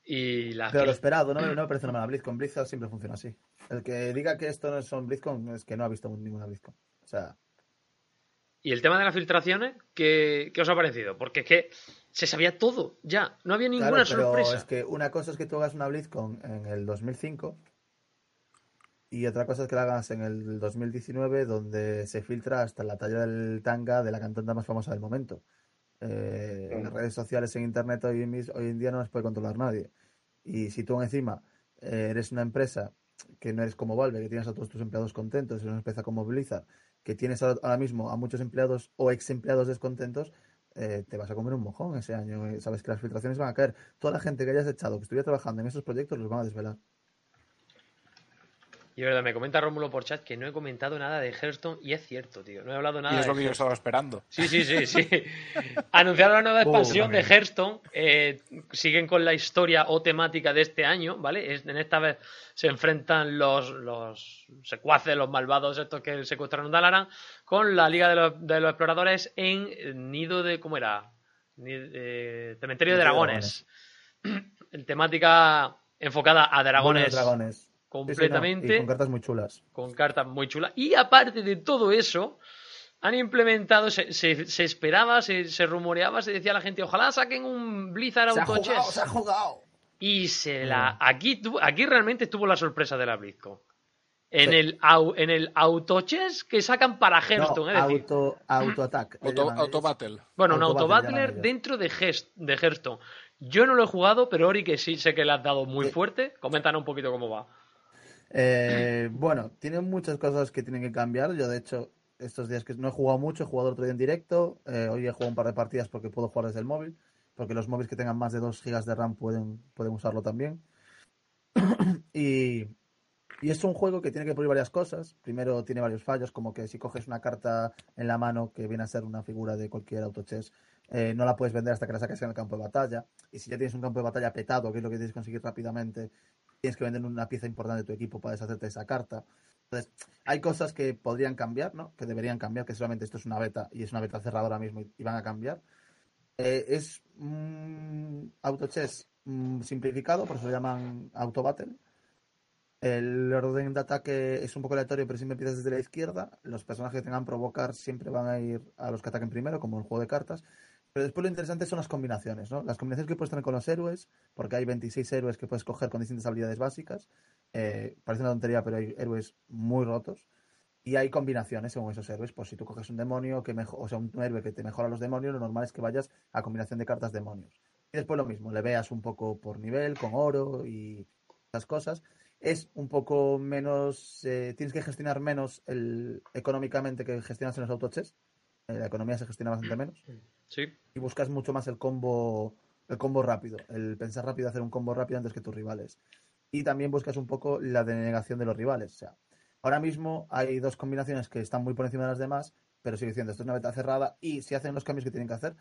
Y Pero lo esperado, no, no me parece mala BlizzCon. Blizzard siempre funciona así. El que diga que esto no son BlizzCon es que no ha visto ninguna BlizzCon. O sea, Y el tema de las filtraciones, ¿qué, qué os ha parecido? Porque es que se sabía todo, ya. No había ninguna Claro, pero sorpresa. es que una cosa es que tú hagas una BlizzCon en el 2005 y otra cosa es que la hagas en el 2019 donde se filtra hasta la talla del tanga de la cantante más famosa del momento. Eh, Mm. Las redes sociales en internet hoy, hoy en día no las puede controlar nadie. Y si tú encima eh, eres una empresa que no eres como Valve, que tienes a todos tus empleados contentos, eres una empresa como Blizzard, que tienes ahora mismo a muchos empleados o ex empleados descontentos, eh, te vas a comer un mojón ese año. eh. Sabes que las filtraciones van a caer. Toda la gente que hayas echado, que estuviera trabajando en esos proyectos, los van a desvelar. Y es verdad, me comenta Rómulo por chat que no he comentado nada de Hearthstone y es cierto, tío. No he hablado nada Y es de lo que yo estaba esperando. Sí, sí, sí, sí. Anunciaron la nueva Oh, expansión de. Hearthstone. eh, siguen con la historia o temática de este año, ¿vale? Es- en esta vez se enfrentan los, los secuaces, los malvados estos que secuestraron Dalaran, con la Liga de los, de los Exploradores en Nido de... ¿Cómo era? Eh, Cementerio de de Dragones. En temática enfocada a dragones dragones. Sí, sí, no, completamente Y con cartas muy chulas. con cartas muy chulas. Y aparte de todo eso, han implementado, se, se- se esperaba, se, se rumoreaba, se decía a la gente, ojalá saquen un Blizzard Se ha Auto jugado, Chess". se ha jugado. Y se la, aquí, aquí realmente estuvo la sorpresa de la BlizzCon. En, Sí. el, au- en el Auto Chess que sacan para Hearthstone, auto, Auto, bueno, un Auto Auto Battle llaman Battler ellos. dentro de, Hearth- de Hearthstone. Yo no lo he jugado, pero Ori que sí sé que le has dado muy Sí. fuerte. Coméntanos un poquito cómo va. Eh, bueno, tiene muchas cosas que tienen que cambiar. Yo, de hecho, estos días que no he jugado mucho, he jugado otro día en directo. Eh, hoy he jugado un par de partidas porque puedo jugar desde el móvil. Porque los móviles que tengan más de 2 GB de RAM pueden, pueden usarlo también. y, y es un juego que tiene que pulir varias cosas. Primero, tiene varios fallos, como que si coges una carta en la mano que viene a ser una figura de cualquier autochess, eh, no la puedes vender hasta que la saques en el campo de batalla. Y si ya tienes un campo de batalla petado, que es lo que tienes que conseguir rápidamente, tienes que vender una pieza importante de tu equipo para deshacerte de esa carta. Entonces, hay cosas que podrían cambiar, ¿no? Que deberían cambiar, que solamente esto es una beta y es una beta cerrada ahora mismo y, van a cambiar. Eh, es un autochess mm, simplificado, por eso lo llaman auto battle. El orden de ataque es un poco aleatorio, pero siempre empiezas desde la izquierda. Los personajes que tengan provocar siempre van a ir a los que ataquen primero, como el juego de cartas. Pero después lo interesante son las combinaciones, ¿no? Las combinaciones que puedes tener con los héroes, porque hay 26 héroes que puedes coger con distintas habilidades básicas. Eh, parece una tontería, pero hay héroes muy rotos. Y hay combinaciones según esos héroes. Pues si tú coges un demonio, que o sea, un héroe que te mejora los demonios, lo normal es que vayas a combinación de cartas demonios. Y después lo mismo, le veas un poco por nivel, con oro y esas cosas. Es un poco menos, eh, tienes que gestionar menos el, económicamente que gestionas en los autochess. Eh, la economía se gestiona bastante menos Sí. y buscas mucho más el combo el combo rápido, el pensar rápido, hacer un combo rápido antes que tus rivales. Y también buscas un poco la denegación de los rivales. Sea, ahora mismo hay dos combinaciones que están muy por encima de las demás, pero sigue diciendo, esto es una beta cerrada y si hacen los cambios que tienen que hacer,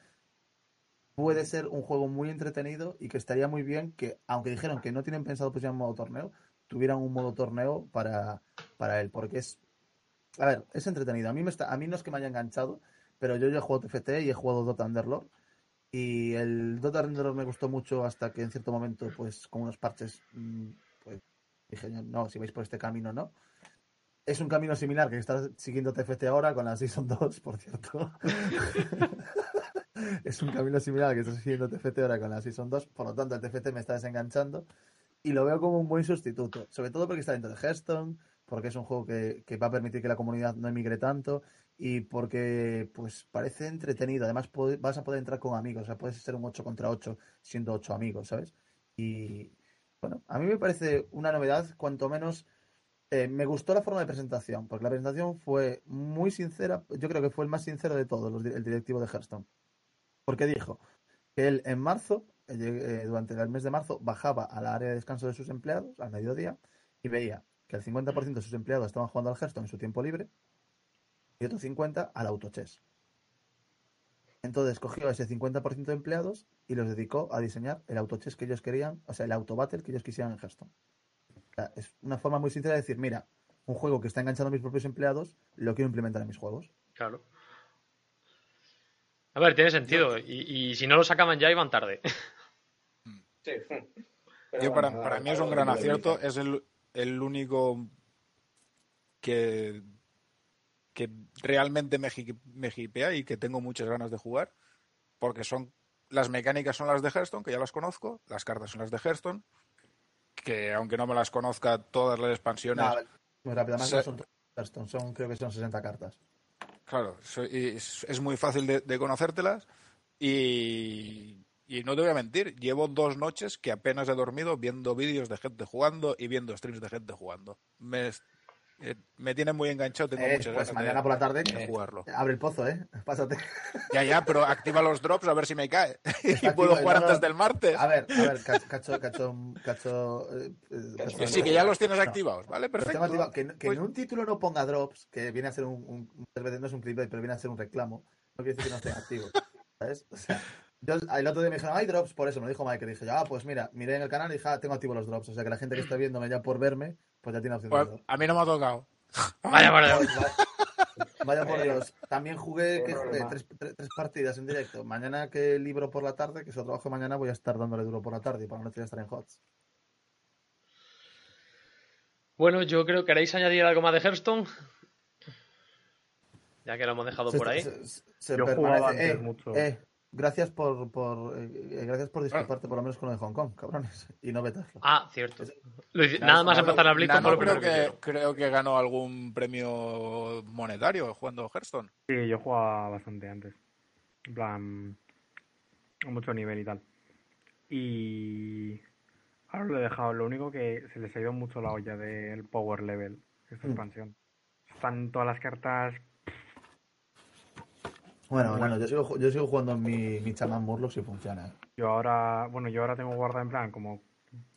puede ser un juego muy entretenido y que estaría muy bien que, aunque dijeron que no tienen pensado pues ya un modo torneo, tuvieran un modo torneo para, para él, porque es, a ver, es entretenido. A mí, me está, a mí no es que me haya enganchado, pero yo ya he jugado TFT y he jugado Dota Underlord. Y el Dota Underlord me gustó mucho hasta que en cierto momento, pues con unos parches, mm, pues dije no, si vais por este camino, no. Es un camino similar que estás siguiendo TFT ahora con la Season 2, por cierto. es un camino similar que estás siguiendo TFT ahora con la Season 2, por lo tanto el TFT me está desenganchando y lo veo como un buen sustituto, sobre todo porque está dentro de Hearthstone, porque es un juego que, que va a permitir que la comunidad no emigre tanto y porque pues parece entretenido. Además vas a poder entrar con amigos, o sea, puedes ser un 8 contra 8 siendo 8 amigos, ¿sabes? Y bueno, a mí me parece una novedad, cuanto menos eh, me gustó la forma de presentación, porque la presentación fue muy sincera, yo creo que fue el más sincero de todos, el directivo de Hearthstone. Porque dijo que él en marzo, eh, eh, durante el mes de marzo, bajaba al área de descanso de sus empleados al mediodía y veía que el 50% de sus empleados estaban jugando al Hearthstone en su tiempo libre y otro 50% al autochess. Entonces cogió ese 50% de empleados y los dedicó a diseñar el autochess que ellos querían, o sea, el autobattle que ellos quisieran en Hearthstone. O sea, es una forma muy sincera de decir, mira, un juego que está enganchando a mis propios empleados, lo quiero implementar en mis juegos. Claro. A ver, tiene sentido. Y, y si no lo sacaban ya, iban tarde. Sí. Pero Yo para, para mí es un gran acierto. Es el, el único que que realmente me, me hipea y que tengo muchas ganas de jugar, porque son las mecánicas son las de Hearthstone, que ya las conozco, las cartas son las de Hearthstone, que aunque no me las conozca todas las expansiones, No, muy rápido, además Se- no son Hearthstone, son, creo que son 60 cartas. Claro, es, es muy fácil de, de conocértelas y, y no te voy a mentir, llevo dos noches que apenas he dormido viendo vídeos de gente jugando y viendo streams de gente jugando. Me, eh, me tiene muy enganchado, tengo Eh, muchas pues mañana de, por la tarde de eh, jugarlo. abre el pozo, ¿eh? Pásate. Ya, ya, pero activa los drops a ver si me cae. y puedo activo, jugar no, no. antes del martes. A ver, a ver, cacho, cacho, cacho, cacho, eh, eh, sí, que ya los tienes No. activados, ¿vale? Perfecto. activado. Que, que Pues- en un título no ponga drops, que viene a ser un, un- muchas veces no es un clickbait, pero viene a ser un reclamo, no quiere decir que no esté activo. ¿Sabes? O sea, yo el otro día me dijeron, hay drops por eso, me lo dijo Mike, dije, ah, pues mira, miré en el canal y dije, ah, tengo activos los drops. O sea que la gente que está viéndome ya por verme, pues ya tiene opción de Pues, drops. a mí no me ha tocado. Vaya, vaya. Vaya por Dios. También jugué, que problema. tres, tres- tres partidas en directo. Mañana que libro por la tarde, que es el trabajo de mañana, voy a estar dándole duro por la tarde y por la noche voy a estar en HOTS. Bueno, yo creo que queréis añadir algo más de Hearthstone. Ya que lo hemos dejado Se- por ahí. se- se- se Yo jugaba antes eh, mucho. eh, gracias por, por eh, eh, gracias por disculparte por lo menos con lo de Hong Kong, cabrones, y no vetarlo. Ah, cierto. Es- Nada más empezar a lo primero creo que, creo que ganó algún premio monetario jugando Hearthstone. Sí, yo jugaba bastante antes. En plan, a mucho nivel y tal. Y ahora lo he dejado. Lo único que se les ha ido mucho la olla del power level, esta Mm. expansión. Están todas las cartas. Bueno, Bueno. bueno, yo sigo, yo sigo jugando en mi, mi chamán Murloc si funciona. ¿eh? Yo ahora, bueno, yo ahora tengo guardado en plan como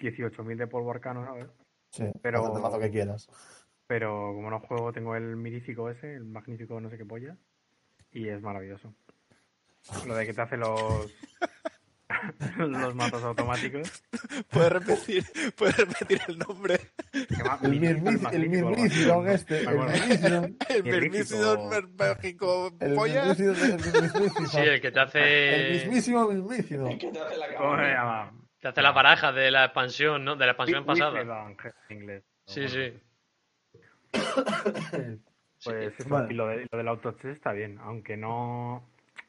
18.000 de polvo arcano, ¿sabes? Sí, Pero- el mazo que quieras. Pero como no juego, tengo el mirífico ese, el magnífico no sé qué polla. Y es maravilloso. Lo de que te hace los. los mazos automáticos. ¿Puedes repetir, puedes repetir el nombre? Que El Mirífico, Mirmic- el magnífico, algo así, Mirmicion no- este, el El mismísimo México el polla. El. Sí, el que te El hace, mismísimo Mirmicion. ¿Qué te hace la ¿Cómo se llama? te hace la baraja de la expansión, ¿no? De la expansión pasada. Inglés. Sí, sí. Pues eso, Vale. y lo, de, lo del autochess está bien, aunque no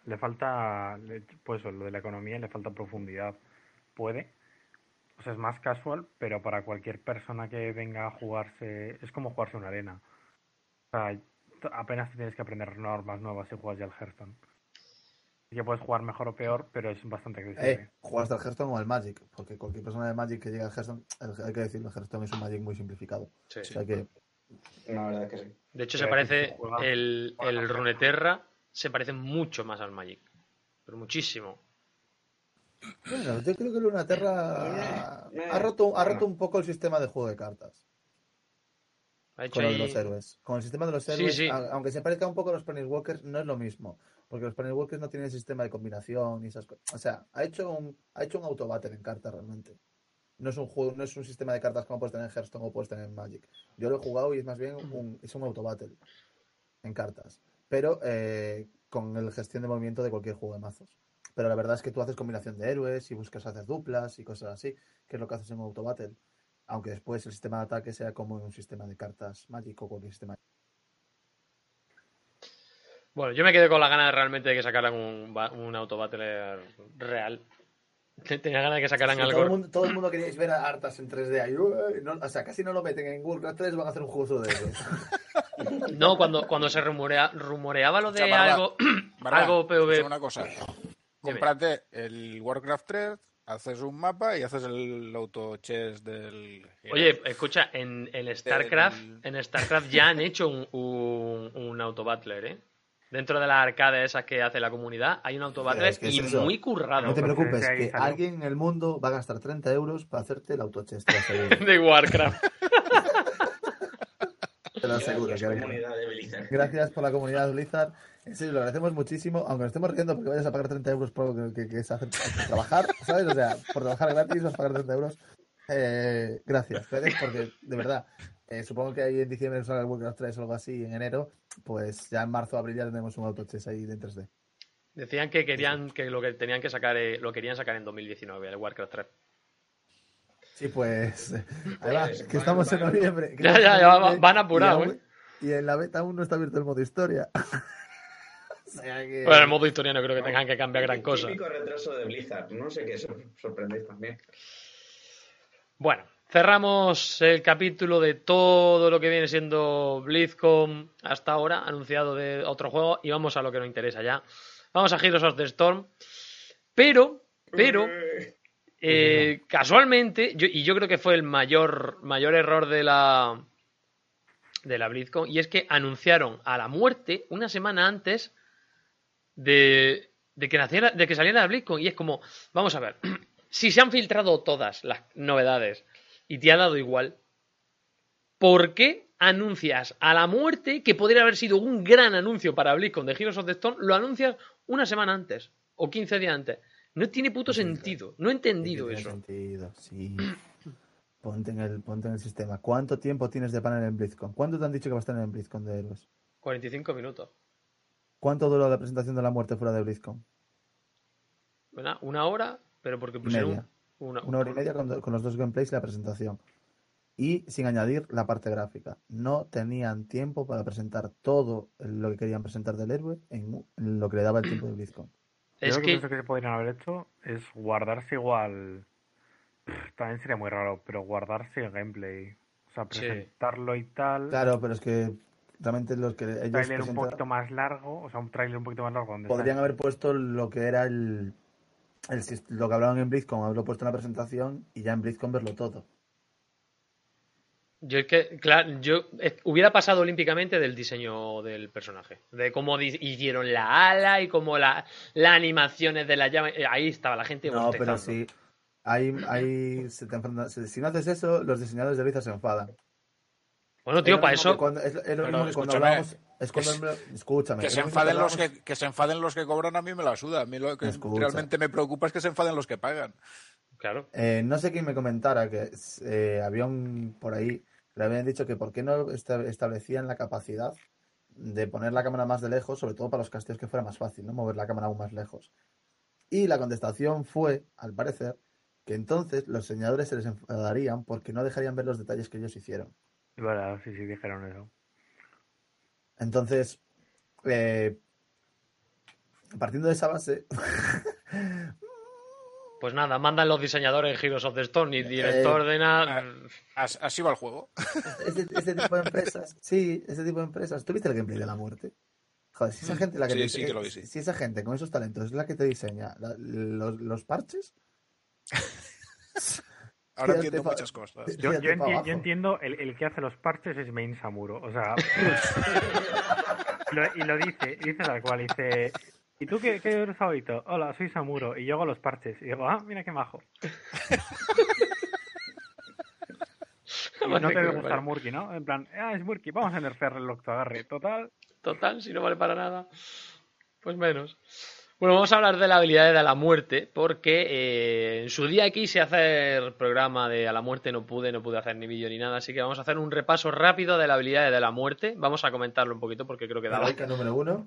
le falta, pues eso, lo de la economía le falta profundidad. Puede, o sea, es más casual, pero para cualquier persona que venga a jugarse, es como jugarse una arena. O sea, apenas tienes que aprender normas nuevas si juegas ya al Hearthstone. Que puedes jugar mejor o peor, pero es bastante accesible. Eh, ¿jugaste al Hearthstone o al Magic? Porque cualquier persona de Magic que llegue al Hearthstone, el- hay que decirlo, el Hearthstone es un Magic muy simplificado. Sí. O sea que, La verdad es que sí. De hecho, se parece el, el Runeterra se parece mucho más al Magic. Pero muchísimo. bueno, yo creo que Luna Terra Eh, eh, ha roto, ha roto un poco el sistema de juego de cartas. Ha hecho Con ahí- los héroes. Con el sistema de los héroes, sí. aunque se parezca un poco a los Planeswalkers, no es lo mismo. Porque los Planeswalkers no tienen el sistema de combinación y esas cosas. O sea, ha hecho un, ha hecho un autobattle en cartas realmente. No es un juego, no es un sistema de cartas como puedes tener en Hearthstone o puedes tener en Magic. Yo lo he jugado y es más bien un, es un autobattle en cartas. Pero eh, con el gestión de movimiento de cualquier juego de mazos. Pero la verdad es que tú haces combinación de héroes y buscas hacer duplas y cosas así, que es lo que haces en un autobattle. Aunque después el sistema de ataque sea como un sistema de cartas Magic o cualquier sistema. Bueno, yo me quedé con la gana realmente de que sacaran un, un autobattle real. Tenía ganas de que sacaran Sí, algo. todo, el mundo, todo el mundo queríais ver a Artas en 3D ahí. uy, no- o sea, casi no lo meten en Warcraft 3, van a hacer un juego de eso. No, cuando, cuando se rumorea- rumoreaba lo O sea, de Barba, algo, Barba, algo PV. una cosa. Cómprate el Warcraft 3, haces un mapa y haces el auto chess del. Oye, escucha, en, en StarCraft, Del- en StarCraft ya han hecho un, un, un autobattler, ¿eh? Dentro de las arcades esas que hace la comunidad, hay un autobattler es que es y eso. muy currado. No te preocupes, que salió. alguien en el mundo va a gastar 30 euros para hacerte el autochest, te lo aseguro. de Warcraft. Te lo aseguro. Gracias, que alguien- comunidad de Blizzard. Gracias por la comunidad de Blizzard. En serio, lo agradecemos muchísimo, aunque nos estemos riendo porque vayas a pagar 30 euros por algo que, que- que es hacer, trabajar, ¿sabes? O sea, por trabajar gratis vas a pagar 30 euros. Eh, gracias, gracias porque, de verdad, eh, supongo que ahí en diciembre salga el Warcraft 3 o algo así, en enero, pues ya en marzo, abril ya tenemos un autochess ahí de en 3D. Decían que querían que lo que tenían que sacar eh, lo querían sacar en 2019, el Warcraft 3. Sí, pues, ahí va, Pues, que van- estamos en noviembre. que Ya, ya, ya, van apurados, ¿eh? y en la beta aún no está abierto el modo historia. o sea que... Bueno, en el modo historia no creo que tengan que cambiar gran cosa. Típico retraso de Blizzard. No sé qué sorprendéis también. Bueno, cerramos el capítulo de todo lo que viene siendo BlizzCon hasta ahora, anunciado de otro juego, y vamos a lo que nos interesa ya. Vamos a Heroes of the Storm. Pero, pero, eh, casualmente, yo- y yo creo que fue el mayor, mayor error de la de la BlizzCon, y es que anunciaron a la muerte una semana antes de, de que naciera, de que saliera la BlizzCon, y es como, vamos a ver, si se han filtrado todas las novedades y te ha dado igual, ¿por qué anuncias a la muerte que podría haber sido un gran anuncio para BlizzCon de Heroes of the Storm, lo anuncias una semana antes o 15 días antes? No tiene puto sentido, no he entendido Tiene eso. sentido, sí. Ponte en, el, ponte en el sistema. ¿Cuánto tiempo tienes de panel en BlizzCon? ¿Cuánto te han dicho que va a estar en el BlizzCon de héroes? 45 minutos. ¿Cuánto duró la presentación de la muerte fuera de BlizzCon? ¿Verdad? Una hora, pero porque pusieron media. Una, Una hora y media con, con los dos gameplays y la presentación. Y sin añadir la parte gráfica. No tenían tiempo para presentar todo lo que querían presentar del héroe en, en lo que le daba el tiempo de BlizzCon. Es Yo lo que que pienso que se podrían haber hecho es guardarse igual. Pff, También sería muy raro, pero guardarse el gameplay. O sea, Sí. presentarlo y tal. Claro, pero es que realmente los que un ellos un presentaron- poquito más largo, o sea, un tráiler un poquito más largo donde podrían sale- haber puesto lo que era el, el lo que hablaban en BlizzCon, haberlo puesto en la presentación y ya en BlizzCon verlo todo. yo es que, claro, yo eh, hubiera pasado olímpicamente del diseño del personaje, de cómo hicieron la ala y cómo la, las animaciones de la llave, eh, ahí estaba la gente No, pero bostezando. sí. Hay, hay, se te enfrenta- si si no haces eso, los diseñadores de Blizzard se enfadan. Bueno, tío, para eso, cuando- es, es lo Pero mismo que cuando hablábamos. Es cuando, que escúchame. Que se, enfaden los que, que se enfaden los que cobran a mí me la suda. A mí lo que Escucha. realmente me preocupa es que se enfaden los que pagan. claro, Eh, no sé quién me comentara que eh, había un por ahí le habían dicho que por qué no esta- establecían la capacidad de poner la cámara más de lejos, sobre todo para los casteos que fuera más fácil, ¿no? Mover la cámara aún más lejos. Y la contestación fue, al parecer, que entonces los diseñadores se les enfadarían porque no dejarían ver los detalles que ellos hicieron. Verdad, sí, sí, dijeron eso. Entonces, eh, partiendo de esa base, pues nada, mandan los diseñadores Heroes of the Storm y director de nada. As- Así va el juego. Este, este tipo de empresas, sí, ese tipo de empresas. ¿Tú viste el gameplay de la muerte? Joder, si esa gente la que Sí, te- sí que lo vi, sí. si esa gente con esos talentos es la que te diseña la- los, los parches, Ahora entiendo pa- muchas cosas. Yo, enti- entiendo el, el que hace los parches es Main Samuro. O sea. lo- y lo dice, dice tal cual. Dice. ¿Y tú qué, qué eres favorito? Hola, soy Samuro. Y yo hago los parches. Y digo, ah, mira qué majo. Y no te debe gustar Murky, ¿no? En plan, ah, es Murky, vamos a nerfear el octoagarre. Total. Total, si no vale para nada, pues menos. Bueno, vamos a hablar de la habilidad de la muerte, porque eh, en su día quise hacer programa de a la muerte, no pude, no pude hacer ni vídeo ni nada, así que vamos a hacer un repaso rápido de la habilidad de la muerte. Vamos a comentarlo un poquito porque creo que da, heroica número uno.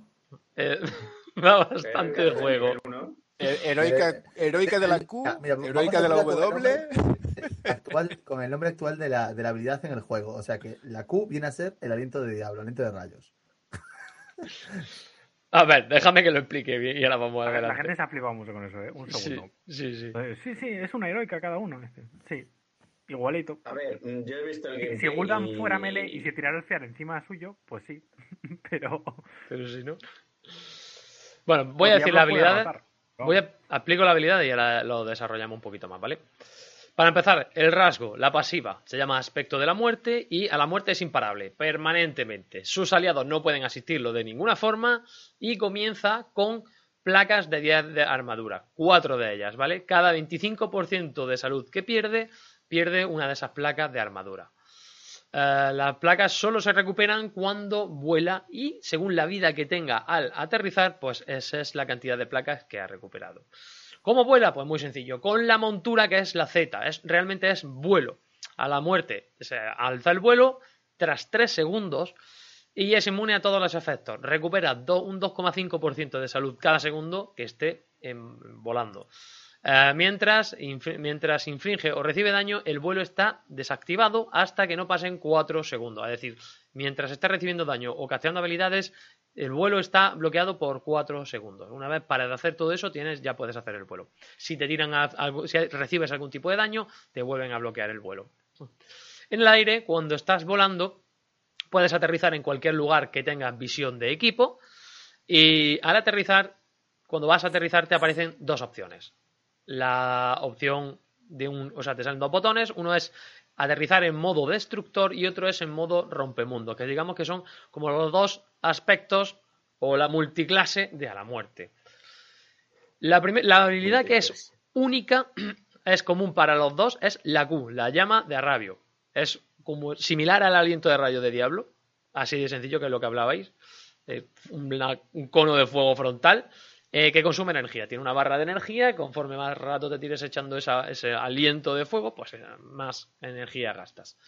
eh, da bastante juego. Heroica, heroica de la Q, Ah, mira, heroica a de la W. Actual, con el nombre actual de la, de la habilidad en el juego. O sea que la Q viene a ser el aliento de diablo, aliento de rayos. A ver, déjame que lo explique bien y ahora vamos a ver, la gente se ha flipado mucho con eso, ¿eh? Un segundo. sí, sí. Eh, Sí, sí, es una heroica cada uno. este. Sí, igualito. A ver, mm, yo he visto el Si, gameplay si Gul'dan y- fuera melee y se tirara el fiar encima suyo, pues sí. Pero. Pero si no. Bueno, voy a decir la habilidad. Voy a aplico la habilidad y ahora lo desarrollamos un poquito más, ¿vale? Para empezar, el rasgo, la pasiva, se llama aspecto de la muerte y a la muerte es imparable, permanentemente. Sus aliados no pueden asistirlo de ninguna forma y comienza con placas de 10 de armadura, cuatro de ellas, ¿vale? Cada 25% de salud que pierde, pierde una de esas placas de armadura. Eh, las placas solo se recuperan cuando vuela y según la vida que tenga al aterrizar, pues esa es la cantidad de placas que ha recuperado. ¿Cómo vuela? Pues muy sencillo, con la montura que es la Z, es, realmente es vuelo. A la muerte se alza el vuelo tras 3 segundos y es inmune a todos los efectos. Recupera un 2,5% de salud cada segundo que esté em, volando. Eh, mientras, mientras infringe o recibe daño, el vuelo está desactivado hasta que no pasen 4 segundos. Es decir, mientras esté recibiendo daño o casteando habilidades, el vuelo está bloqueado por 4 segundos. Una vez para hacer todo eso, tienes, ya puedes hacer el vuelo. Si te tiran a- algo- si recibes algún tipo de daño, te vuelven a bloquear el vuelo. En el aire, cuando estás volando, puedes aterrizar en cualquier lugar que tengas visión de equipo. Y al aterrizar, cuando vas a aterrizar, te aparecen dos opciones. La opción de un. O sea, te salen dos botones. Uno es aterrizar en modo destructor y otro es en modo rompemundo. Que digamos que son como los dos aspectos o la multiclase de a la muerte. La, habilidad que es única, es común para los dos, es la Q, la llama de Arrabio. Es como similar al aliento de rayo de Diablo, así de sencillo que es lo que hablabais. Eh, una- un cono de fuego frontal eh, que consume energía. Tiene una barra de energía conforme más rato te tires echando ese aliento de fuego, pues eh, más energía gastas.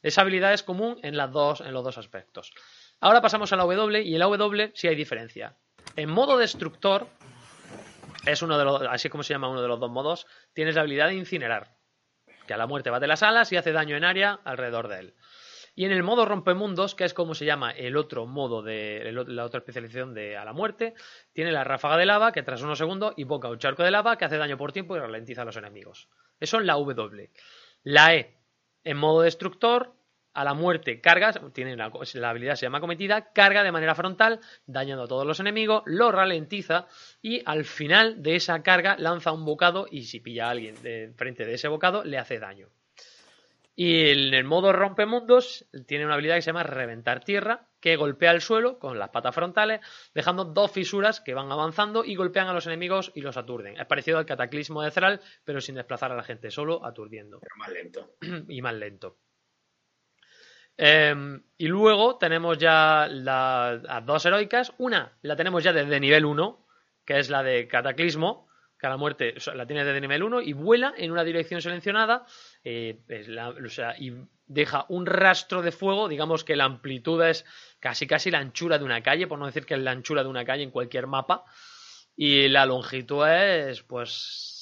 Esa habilidad es común en, las dos, en los dos aspectos. Ahora pasamos a la W y en la W sí hay diferencia. En modo destructor, es uno de los, así es como se llama uno de los dos modos, tienes la habilidad de incinerar, que a la muerte bate las alas y hace daño en área alrededor de él. Y en el modo rompemundos, que es como se llama el otro modo de la otra especialización de a la muerte, tiene la ráfaga de lava que tras unos segundos invoca un charco de lava que hace daño por tiempo y ralentiza a los enemigos. Eso es la W. La E, en modo destructor, a la muerte carga, tiene la, la habilidad se llama cometida, carga de manera frontal, dañando a todos los enemigos, lo ralentiza y al final de esa carga lanza un bocado y si pilla a alguien de frente de ese bocado le hace daño. Y en el modo rompemundos tiene una habilidad que se llama reventar tierra, que golpea el suelo con las patas frontales, dejando dos fisuras que van avanzando y golpean a los enemigos y los aturden. Es parecido al cataclismo de Zeral, pero sin desplazar a la gente, solo aturdiendo Pero más lento. y más lento. Eh, y luego tenemos ya la- las dos heroicas. Una la tenemos ya desde nivel 1, que es la de Cataclismo, a la muerte la tiene desde nivel 1 y vuela en una dirección seleccionada eh, o sea, y deja un rastro de fuego. Digamos que la amplitud es casi casi la anchura de una calle, por no decir que es la anchura de una calle en cualquier mapa. Y la longitud es, pues,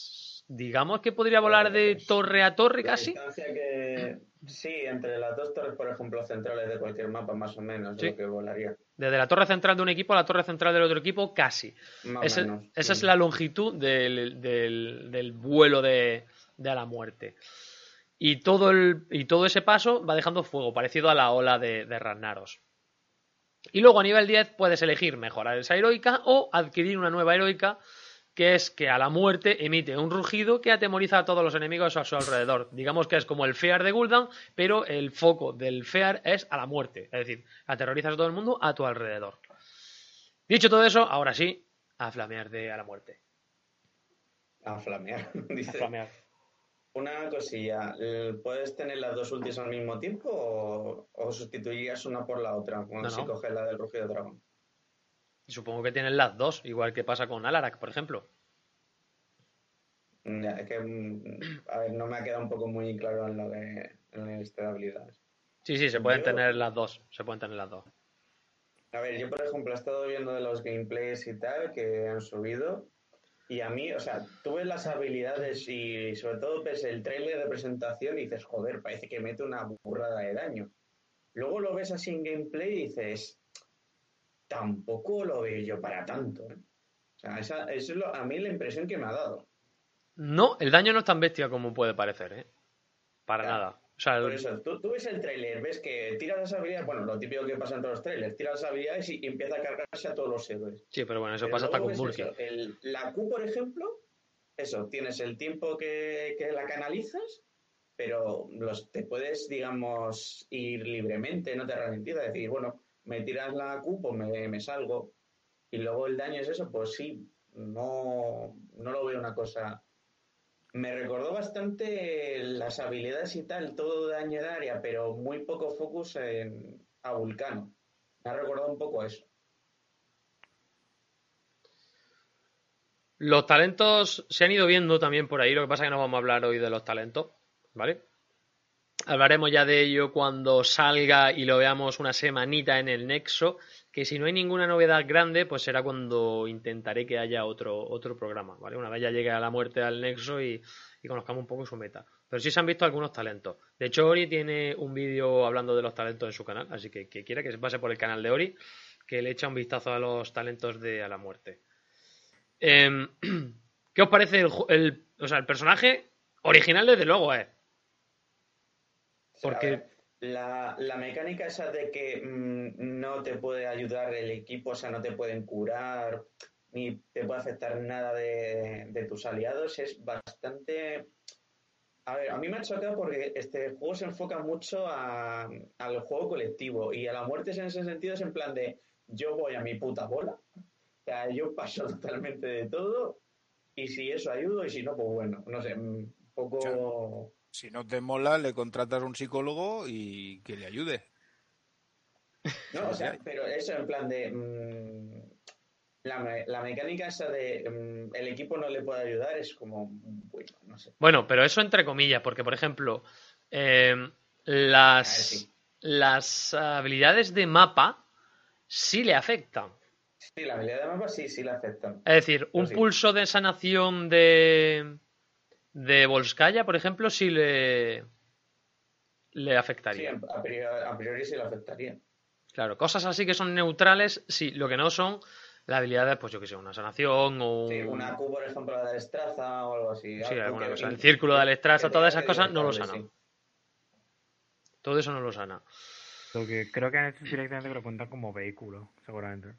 digamos que podría volar de torre a torre La casi. distancia que. Sí, entre las dos torres, por ejemplo, centrales de cualquier mapa, más o menos, Sí. lo que volaría. Desde la torre central de un equipo a la torre central del otro equipo, casi. Más Ese- menos. esa es la longitud del, del- del vuelo de, de a la muerte. Y todo, el, y todo ese paso va dejando fuego, parecido a la ola de, de Ragnaros. Y luego a nivel 10 puedes elegir mejorar esa heroica o adquirir una nueva heroica, que es que a la muerte emite un rugido que atemoriza a todos los enemigos a su alrededor. Digamos que es como el Fear de Gul'dan, pero el foco del Fear es a la muerte. Es decir, aterrorizas a todo el mundo a tu alrededor. Dicho todo eso, ahora sí, a flamear de a la muerte. A flamear. A Dice. flamear. Una cosilla, ¿puedes tener las dos ultis al mismo tiempo o, o sustituirías una por la otra? Como No, si no. coges la del rugido dragón. Supongo que tienen las dos, igual que pasa con Alarak, por ejemplo. Ya, es que, mm, a ver, no me ha quedado un poco muy claro en lo de en la lista de habilidades. Sí, sí, se pueden Yo- tener las dos. Se pueden tener las dos. A ver, yo por ejemplo he estado viendo de los gameplays y tal que han subido y a mí, o sea, tú ves las habilidades y sobre todo ves el trailer de presentación y dices, joder, parece que mete una burrada de daño. Luego lo ves así en gameplay y dices, tampoco lo veo yo para tanto. ¿eh". O sea, esa, eso es lo- a mí la impresión que me ha dado. No, el daño no es tan bestia como puede parecer, ¿eh? Para Claro. nada. O sea, Por eso, tú, tú ves el trailer, ves que tira las habilidades, bueno, lo típico que pasa en todos los trailers, tira las habilidades y, y empieza a cargarse a todos los héroes. sí, pero bueno, eso Pero pasa hasta con eso, el- la Q, por ejemplo, eso, tienes el tiempo que, que la canalizas, pero los, te puedes, digamos, ir libremente, no te ralentiza, decir, bueno, me tiras la Q, pues me, me salgo. Y luego el daño es eso, pues sí, no, no lo veo una cosa. Me recordó bastante las habilidades y tal, todo daño de área, pero muy poco focus en, a Vulcano. Me ha recordado un poco eso. Los talentos se han ido viendo también por ahí, lo que pasa es que no vamos a hablar hoy de los talentos, ¿vale? Hablaremos ya de ello cuando salga y lo veamos una semanita en el Nexo, que si no hay ninguna novedad grande, pues será cuando intentaré que haya otro, otro programa, ¿vale? Una vez ya llegue a la muerte al Nexo y, conozcamos un poco su meta. Pero sí se han visto algunos talentos. De hecho, Ori tiene un vídeo hablando de los talentos en su canal, así que que quiera que se pase por el canal de Ori, que le echa un vistazo a los talentos de A la Muerte. Em, ¿Qué os parece el, o sea, el personaje original, desde luego, eh? Porque- ver, la, la mecánica esa de que mm, no te puede ayudar el equipo, o sea, no te pueden curar, ni te puede afectar nada de, de tus aliados, es bastante... A ver, a mí me ha chocado porque este juego se enfoca mucho a- al juego colectivo y a la muerte en ese sentido es en plan de yo voy a mi puta bola, o sea, yo paso totalmente de todo y si eso ayudo y si no, pues bueno, no sé, un poco... Si no te mola, le contratas a un psicólogo y que le ayude. No, o sea, pero eso en plan de. mm, la, la mecánica esa de mm, el equipo no le puede ayudar es como. Bueno, no sé. Bueno, pero eso entre comillas, porque por ejemplo, eh, A ver, las, sí. las habilidades de mapa sí le afectan. Sí, la habilidad de mapa sí, sí la aceptan. Es decir, un sí. pulso de sanación de, de Volskaya, por ejemplo, sí le, le Sí, afectaría. a priori, a priori sí la afectaría. Claro, cosas así que son neutrales, sí, lo que no son las habilidades, pues yo que sé, una sanación o un... Sí, una Q, por ejemplo, la de destraza o algo así. Sí, Algo alguna cosa. El círculo de Alestraza, que todas esas cosas no lo sanan. sí. Todo eso no lo sana. Lo que creo que han hecho es directamente que lo cuentan como vehículo, seguramente.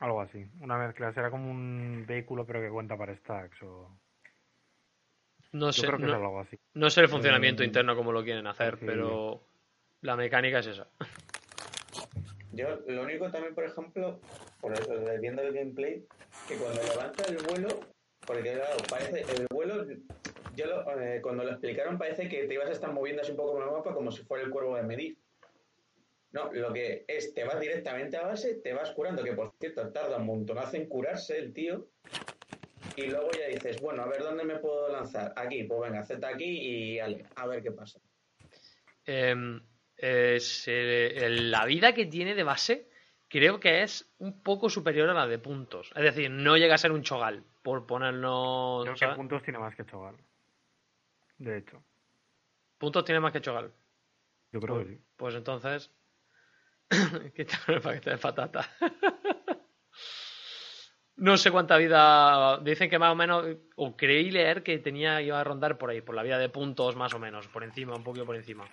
Algo así. Una mezcla. Será como un vehículo pero que cuenta para stacks o... No Yo sé, creo que es no, algo así. no sé el funcionamiento Eh, interno como lo quieren hacer, sí. pero la mecánica es esa. Yo, lo único también, por ejemplo, por eso, viendo el gameplay, que cuando levanta el vuelo, porque claro, parece el vuelo, yo lo- eh, cuando lo explicaron parece que te ibas a estar moviendo así un poco con el mapa como si fuera el cuervo de medir. No, lo que es, te vas directamente a base, te vas curando, que por cierto tarda un montonazo en curarse el tío, y luego ya dices, bueno, a ver dónde me puedo lanzar. Aquí, pues venga, Z aquí y ale, a ver qué pasa. Em, es, eh, la vida que tiene de base creo que es un poco superior a la de puntos. Es decir, no llega a ser un chogal, por ponernos... Creo que ¿sabes? puntos tiene más que Chogal. De hecho. Puntos tiene más que chogal. Yo creo que sí. Pues entonces... Quítame el paquete de patata. no sé cuánta vida... Dicen que más o menos... O creí leer que tenía iba a rondar por ahí, por la vida de puntos más o menos. Por encima, un poquito por encima.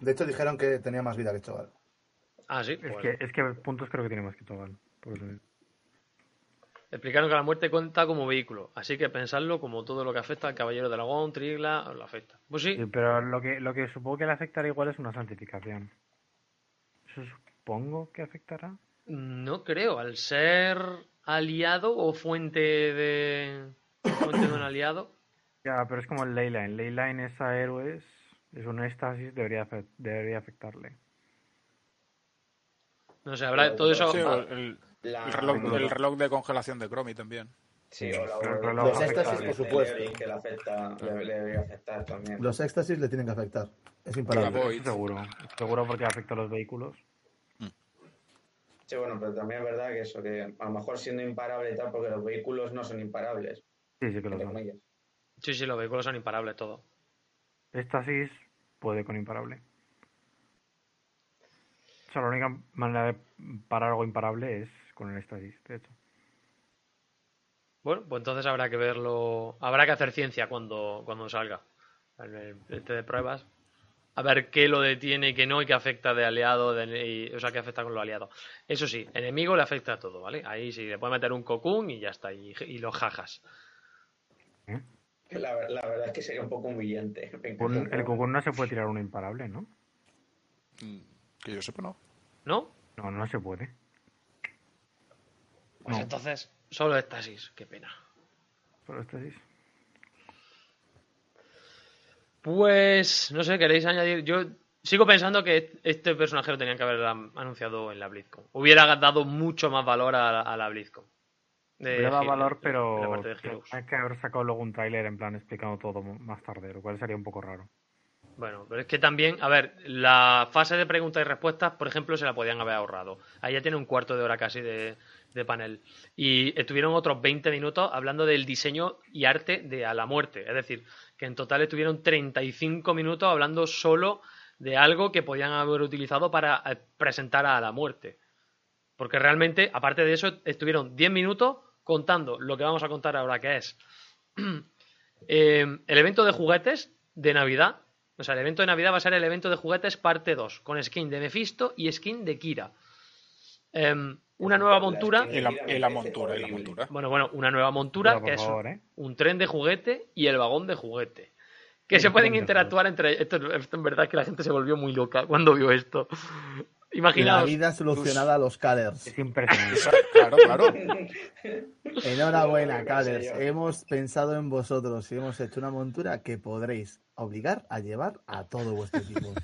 De hecho, dijeron que tenía más vida que Chogal. Ah, sí. Es pues- que, es que puntos creo que tiene más que Chogal. Por eso mismo. Explicaron que la muerte cuenta como vehículo, así que pensadlo como todo lo que afecta al caballero de Aragón, Trigla, lo afecta. Pues sí, Sí, pero lo que, lo que supongo que le afectará igual es una santificación. Eso supongo que afectará. No creo, al ser aliado o fuente de fuente de un aliado, Ya, pero es como el Leyline. Leyline es a héroes, es un éxtasis, debería, debería afectarle. no sé, habrá todo eso. Sí, va- el, La- el reloj, el reloj de congelación de Chromie también. Sí, o la- el reloj Los éxtasis, por supuesto. Que le afecta, le, le debería afectar también. Los éxtasis le tienen que afectar. Es imparable. Seguro. Seguro porque afecta a los vehículos. Sí, bueno, pero también es verdad que eso, que a lo mejor siendo imparable y tal, porque los vehículos no son imparables, Sí, sí que lo son. Sí, sí, los vehículos son imparables todo. Éxtasis puede con imparable. O sea, la única manera de parar algo imparable es con el éxtasis, de hecho. Bueno, pues entonces habrá que verlo, habrá que hacer ciencia cuando, cuando salga. El, el- este de pruebas. A ver qué lo detiene y qué no y qué afecta de aliado, de- y- o sea, qué afecta con los aliados. Eso sí, enemigo le afecta a todo, ¿vale? Ahí sí, le puede meter un cocún y ya está, y, y los jajas. La, ver- la verdad es que sería un poco humillante. Un- el Cocoon no se puede tirar uno imparable, ¿no? Mm, Que yo sepa, no. ¿No? No, no se puede. Pues No. entonces, solo éxtasis, qué pena. Solo éxtasis. Pues, no sé, ¿queréis añadir? Yo sigo pensando que este personaje lo tenían que haber anunciado en la BlizzCon. Hubiera dado mucho más valor a, la- a la BlizzCon. De Le da He- valor, pero hay que haber sacado luego un tráiler en plan explicando todo más tarde, lo cual sería un poco raro. Bueno, pero es que también, a ver, la fase de preguntas y respuestas, por ejemplo, se la podían haber ahorrado. Ahí ya tiene un cuarto de hora casi de, de panel. Y estuvieron otros 20 minutos hablando del diseño y arte de A la Muerte. Es decir, que en total estuvieron 35 minutos hablando solo de algo que podían haber utilizado para eh, presentar a la muerte. Porque realmente, aparte de eso, estuvieron 10 minutos contando lo que vamos a contar ahora, que es eh, el evento de juguetes de Navidad. O sea, el evento de Navidad va a ser el evento de juguetes parte 2, con skin de Mephisto y skin de Kira. Em, una nueva montura. Y la, y la montura, y la montura. Bueno, bueno, una nueva montura que es favor, ¿eh? un tren de juguete y el vagón de juguete. Que se Un pueden interactuar entre. Esto, esto en verdad es que la gente se volvió muy loca cuando vio esto. La Imaginaos. vida solucionada a los Calers. Es impresionante. Claro, claro. Enhorabuena, señor. Hemos pensado en vosotros y hemos hecho una montura que podréis obligar a llevar a todo vuestro equipo.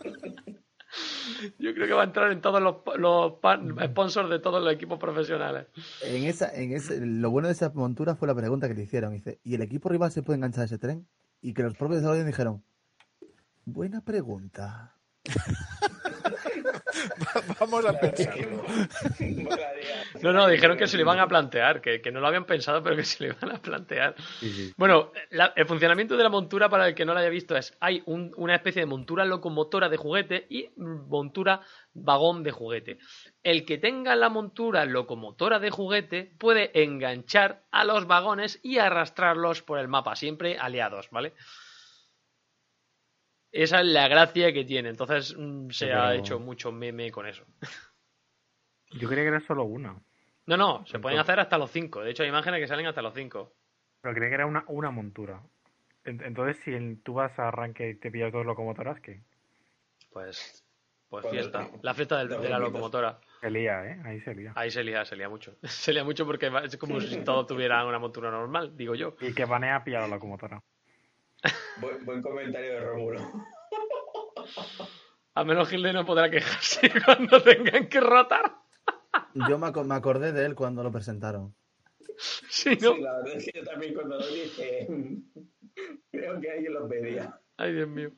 Yo creo que va a entrar en todos los, los pan- sponsors de todos los equipos profesionales. En esa, en ese, lo bueno de esa montura fue la pregunta que le hicieron. Dice, ¿y el equipo rival se puede enganchar a ese tren? Y que los propios desarrolladores dijeron, buena pregunta. Vamos a pensar. Molaría. No, no, dijeron que se lo iban a plantear, que, que no lo habían pensado, pero que se lo iban a plantear. Sí, sí. Bueno, la- el funcionamiento de la montura, para el que no lo haya visto, es hay un- una especie de montura locomotora de juguete y montura vagón de juguete. El que tenga la montura locomotora de juguete puede enganchar a los vagones y arrastrarlos por el mapa, siempre aliados, ¿vale? Esa es la gracia que tiene. Entonces mm, se ha hecho mucho meme con eso. Yo creía que era solo una. No, no, se pueden hacer hasta los cinco. De hecho, hay imágenes que salen hasta los cinco. Pero creía que era una, una montura. En- Entonces, si el- tú vas a arranque y te pillas dos locomotoras, ¿qué? Pues, pues Cuando- fiesta. La fiesta del- de la locomotora. Se lía, ¿eh? Ahí se lía. Ahí se lía, se lía mucho. Se lía mucho porque es como si todos tuvieran una montura normal, digo yo. Y que banea pilla la locomotora. Buen, buen comentario de Rómulo. A menos Gilde no podrá quejarse cuando tengan que rotar. Yo me, aco- me acordé de él cuando lo presentaron. Sí, ¿no? Sí, la verdad es que yo también cuando lo dije, creo que alguien lo pedía. Ay, Dios mío.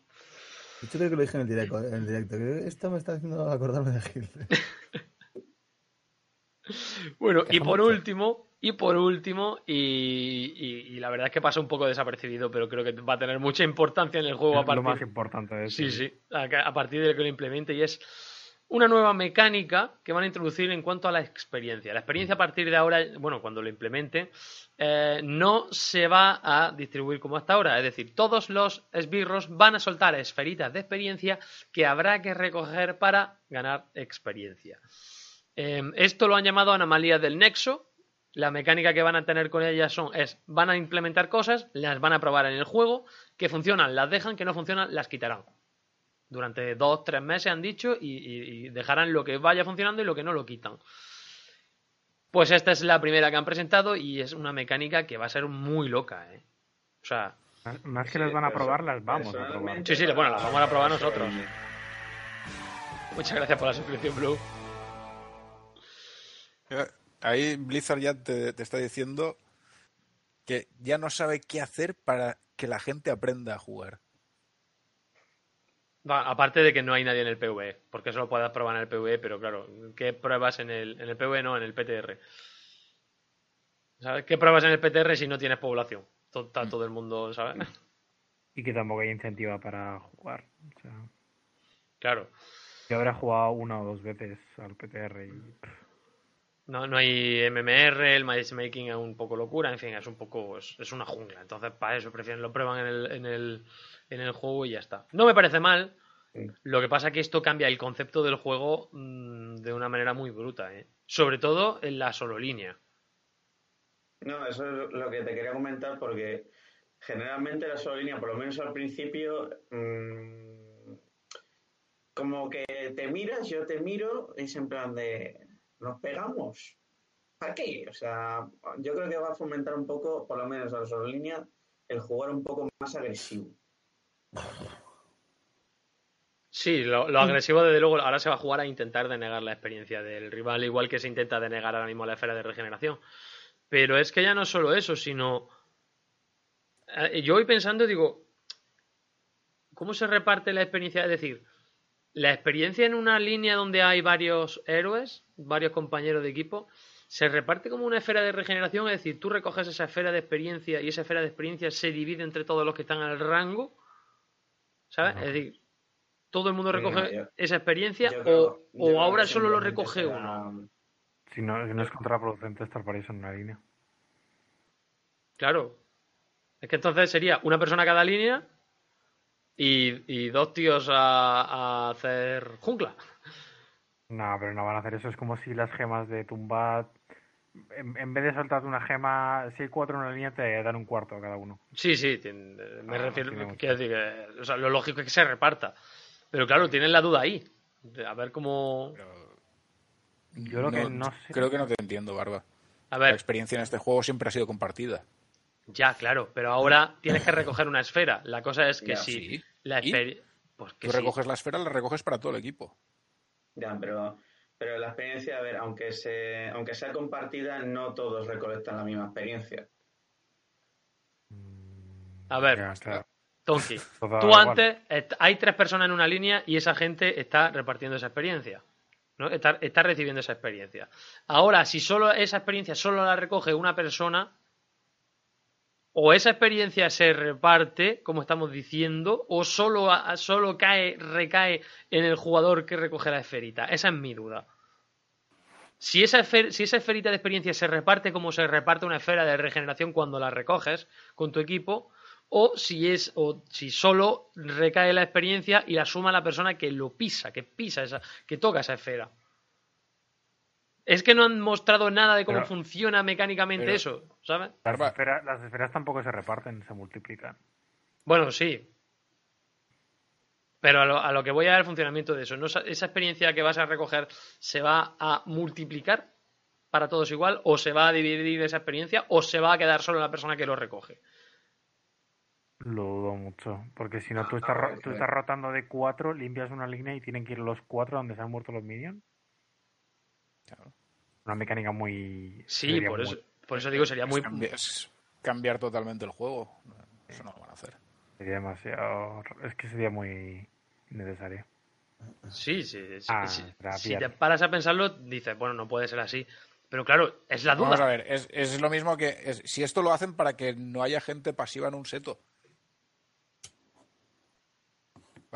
De hecho, creo que lo dije en el directo. En el directo. que Esto me está haciendo acordarme de Gil. Bueno, y por mucho. último, y por último, y, y- y la verdad es que pasa un poco desapercibido, pero creo que va a tener mucha importancia en el juego a Es lo más partir, importante de Sí, sí, a, a partir de que lo implemente y es una nueva mecánica que van a introducir en cuanto a la experiencia. La experiencia a partir de ahora, bueno, cuando lo implemente, eh, no se va a distribuir como hasta ahora. Es decir, todos los esbirros van a soltar esferitas de experiencia que habrá que recoger para ganar experiencia. Eh, esto lo han llamado anomalía del nexo. La mecánica que van a tener con ellas son es van a implementar cosas, las van a probar en el juego, que funcionan, las dejan, que no funcionan, las quitarán. Durante dos, tres meses han dicho y, y- y dejarán lo que vaya funcionando y lo que no lo quitan. Pues esta es la primera que han presentado y es una mecánica que va a ser muy loca, ¿eh? O sea, Más- que Sí, las van a probar, las vamos a probar. Sí, sí, bueno, las vamos a probar nosotros. Muchas gracias por la suscripción, Blue. Ahí Blizzard ya te, te está diciendo que ya no sabe qué hacer para que la gente aprenda a jugar. Va, aparte de que no hay nadie en el PvE, porque eso lo puedes probar en el PvE, pero claro, ¿qué pruebas en el, en el PvE? No, en el PTR. ¿Sabes? ¿Qué pruebas en el PTR si no tienes población? Está todo el mundo, ¿sabes? Y que tampoco hay incentiva para jugar. O sea, Claro. yo habré jugado una o dos veces al PTR y pff, No, no hay MMR, el matchmaking es un poco locura, en fin, es un poco, es, es una jungla. Entonces, para eso prefieren, lo prueban en el, en, el, en el juego y ya está. No me parece mal. Lo que pasa es que esto cambia el concepto del juego mm, de una manera muy bruta, ¿eh? Sobre todo en la solo línea. No, eso es lo que te quería comentar porque generalmente la sola línea, por lo menos al principio, mm, como que te miras, yo te miro, es en plan de, ¿nos pegamos? ¿Para qué? O sea, yo creo que va a fomentar un poco, por lo menos a sola línea, el jugar un poco más agresivo. Sí, lo, lo agresivo, desde luego, ahora se va a jugar a intentar denegar la experiencia del rival, igual que se intenta denegar ahora mismo la esfera de regeneración. Pero es que ya no solo eso, sino. eh, Yo voy pensando, digo. ¿cómo se reparte la experiencia? Es decir, la experiencia en una línea donde hay varios héroes, varios compañeros de equipo, se reparte como una esfera de regeneración, es decir, tú recoges esa esfera de experiencia y esa esfera de experiencia se divide entre todos los que están el rango, ¿sabes? No. Es decir, todo el mundo recoge no, yo- esa experiencia Yo o, o ahora solo lo recoge será- uno. Si no, si no es contraproducente estar para eso en una línea. Claro. Es que entonces sería una persona a cada línea y, y dos tíos a, a hacer jungla. No, pero no van a hacer eso. Es como si las gemas de Tumbat, en, en vez de soltarte una gema, si hay cuatro en una línea, te dan un cuarto a cada uno. Sí, sí, me Ah, refiero, quiero decir que, o sea, lo lógico es que se reparta. Pero claro, tienen la duda ahí. de a ver cómo. Yo creo que no sé. Creo que no te entiendo, Barba. A La ver, experiencia en este juego siempre ha sido compartida. ya, claro, pero ahora tienes que recoger una esfera. La cosa es que Ya, si sí. la esfera. Pues que Tú sí. recoges la esfera, la recoges para todo el equipo. Ya, pero, pero la experiencia, a ver, aunque, se, aunque sea compartida, no todos recolectan la misma experiencia. A ver, claro. Tonki, tú antes, hay tres personas en una línea y esa gente está repartiendo esa experiencia. ¿no? Está, está recibiendo esa experiencia. Ahora, si solo esa experiencia solo la recoge una persona, o esa experiencia se reparte, como estamos diciendo, o solo, solo cae, recae en el jugador que recoge la esferita. Esa es mi duda. Si esa, si esa esferita de experiencia se reparte como se reparte una esfera de regeneración cuando la recoges con tu equipo, o si es o si solo recae la experiencia y la suma la persona que lo pisa, que pisa esa, que toca esa esfera. Es que no han mostrado nada de cómo Pero- funciona mecánicamente pero- eso, ¿sabes? Las, esferas, las esferas tampoco se reparten, se multiplican. Bueno, sí. Pero a lo, a lo que voy a ver el funcionamiento de eso. ¿no? Esa experiencia que vas a recoger se va a multiplicar para todos igual, o se va a dividir esa experiencia, o se va a quedar solo la persona que lo recoge. Lo dudo mucho. Porque si no, tú Ah, estás, ro- tú estás rotando de cuatro, limpias una línea y tienen que ir los cuatro donde se han muerto los minions. Claro. Una mecánica muy. Sí, por muy- eso, por eso digo, sería muy... Cambiar, es cambiar totalmente el juego. Eso no lo van a hacer. Sería demasiado. Es que sería muy innecesario. Sí, sí, sí, Ah, sí. Si te paras a pensarlo, dices, bueno, no puede ser así. Pero claro, es la Vamos a duda. ver, es, es lo mismo que. es- si esto lo hacen para que no haya gente pasiva en un seto.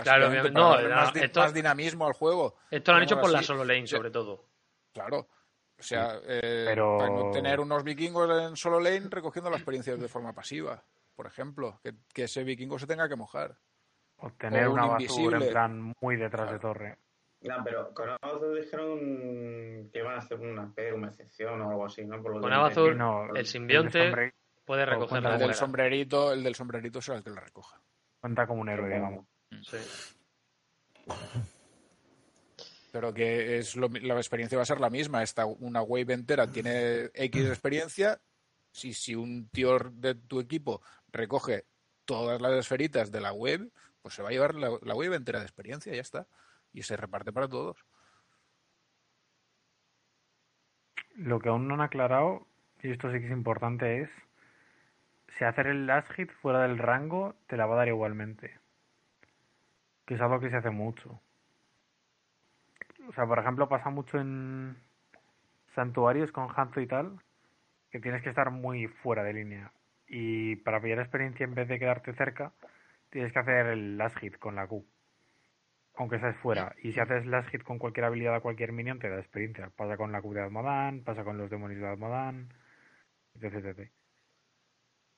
Claro, obviamente, no, no, más, esto- más dinamismo al juego. Esto lo han hecho por la solo lane, sobre todo. Claro. O sea, eh, Pero- para no tener unos vikingos en solo lane recogiendo las experiencias de forma pasiva. Por ejemplo, que, que ese vikingo se tenga que mojar. O tener un una basura en plan muy detrás Claro. de torre. No, pero con Amazon dijeron que iban a hacer una, especie, una excepción o algo así, ¿no? Por lo Con entendí. No, el simbionte sombre- puede recoger la El del sombrerito, el del sombrerito será el que la recoja. Cuenta como un héroe, digamos. Sí. Pero que es lo la experiencia va a ser la misma. Esta, una wave entera tiene X experiencia. Si, si un tío de tu equipo recoge todas las esferitas de la web, pues se va a llevar la, wave entera de experiencia ya está. Y se reparte para todos. Lo que aún no han aclarado, y esto sí que es importante, es si hacer el last hit fuera del rango te la va a dar igualmente. Que es algo que se hace mucho. O sea, por ejemplo, pasa mucho en santuarios con Hanzo y tal, que tienes que estar muy fuera de línea. Y para pillar experiencia, en vez de quedarte cerca, tienes que hacer el last hit con la Q. Aunque estés fuera. Y si haces last hit con cualquier habilidad a cualquier minion, te da experiencia. Pasa con la Q de Admodan, pasa con los demonios de Admodan, etc, etc.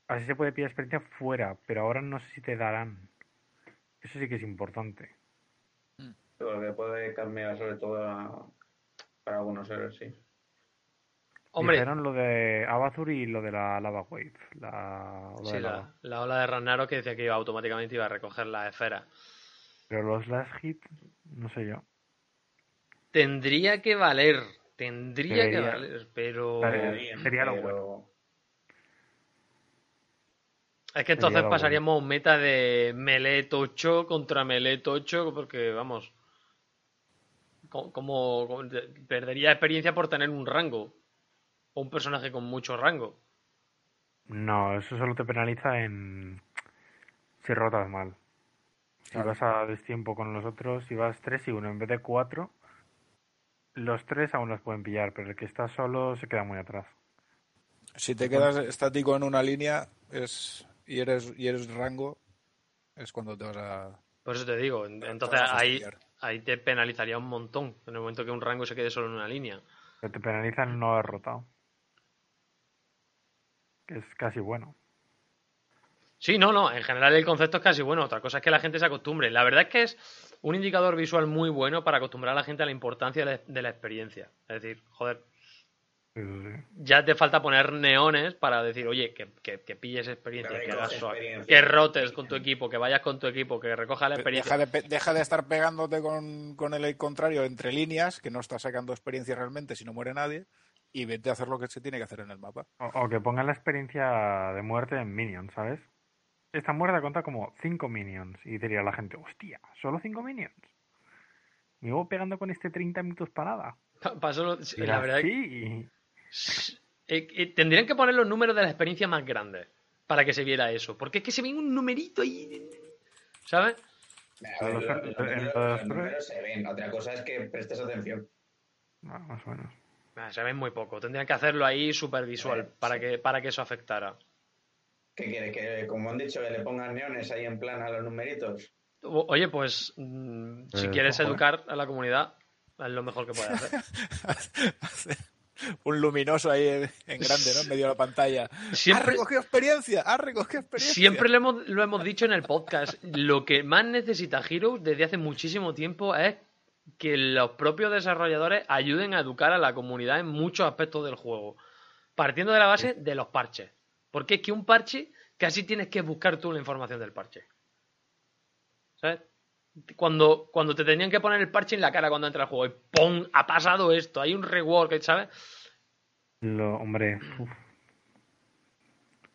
Así se puede pillar experiencia fuera, pero ahora no sé si te darán. Eso sí que es importante. Lo que puede cambiar sobre todo a- para algunos héroes, sí. Hombre, Dijeron lo de Abathur y lo de la Lava Wave. La ola sí, de la, lava. la ola de Ragnarok que decía que iba automáticamente iba a recoger la esfera. Pero los last hit, no sé yo. Tendría que valer, tendría que valer, pero sería lo pero- es que entonces pasaríamos a un meta de melee tocho contra melee tocho porque vamos, como, como- perdería experiencia por tener un rango o un personaje con mucho rango. No, eso solo te penaliza en si rotas mal. Si vas a destiempo con los otros, si vas 3 y 1 en vez de 4, los tres aún los pueden pillar, pero el que está solo se queda muy atrás. Si te quedas estático en una línea es y eres y eres rango, es cuando te vas a. Por eso te digo, te entonces ahí. Ahí te penalizaría un montón en el momento que un rango se quede solo en una línea. Pero te penalizan el no haber rotado. Que es casi bueno. Sí, no, no, en general el concepto es casi bueno, otra cosa es que la gente se acostumbre. La verdad es que es un indicador visual muy bueno para acostumbrar a la gente a la importancia de, de la experiencia. Es decir, joder. Ya te falta poner neones para decir, oye, que, que, que pilles experiencia, Que que, hagas experiencia. que rotes con tu equipo, que vayas con tu equipo, que recojas la experiencia. Deja de, deja de estar pegándote con, con el contrario entre líneas, que no estás sacando experiencia realmente si no muere nadie, y vete a hacer lo que se tiene que hacer en el mapa. O, o que pongan la experiencia de muerte en minions, ¿sabes? Esta muerte cuenta como 5 minions. Y diría la gente, hostia, ¿solo 5 minions? ¿Me llevo pegando con este 30 minutos parada? Pa- pa solo- sí, Y la verdad sí. Eh, eh, tendrían que poner los números de la experiencia más grandes para que se viera eso. Porque es que se ve un numerito ahí. ¿Sabes? A ver, Los- los, los en números, los los tres- números se ven. Otra cosa es que prestes atención. Ah, más o menos. Ah, Se ven muy poco. Tendrían que hacerlo ahí super visual Eh, para, sí. que, para que eso afectara. ¿Qué quiere? Que, como han dicho, que le pongan neones ahí en plan a los numeritos. O- Oye, pues mm, si Eh, quieres ojo, eh. educar a la comunidad, es lo mejor que puedes hacer. Un luminoso ahí en, en grande, ¿no? En medio de la pantalla. Siempre- ¡Has recogido experiencia! ¡Has recogido experiencia! Siempre lo hemos, lo hemos dicho en el podcast. Lo que más necesita Heroes desde hace muchísimo tiempo es que los propios desarrolladores ayuden a educar a la comunidad en muchos aspectos del juego. Partiendo de la base de los parches. Porque es que un parche casi tienes que buscar tú la información del parche. ¿Sabes? Cuando, cuando te tenían que poner el parche en la cara cuando entra el juego y ¡pum! Ha pasado esto, hay un rework, ¿sabes? Lo, hombre, uf.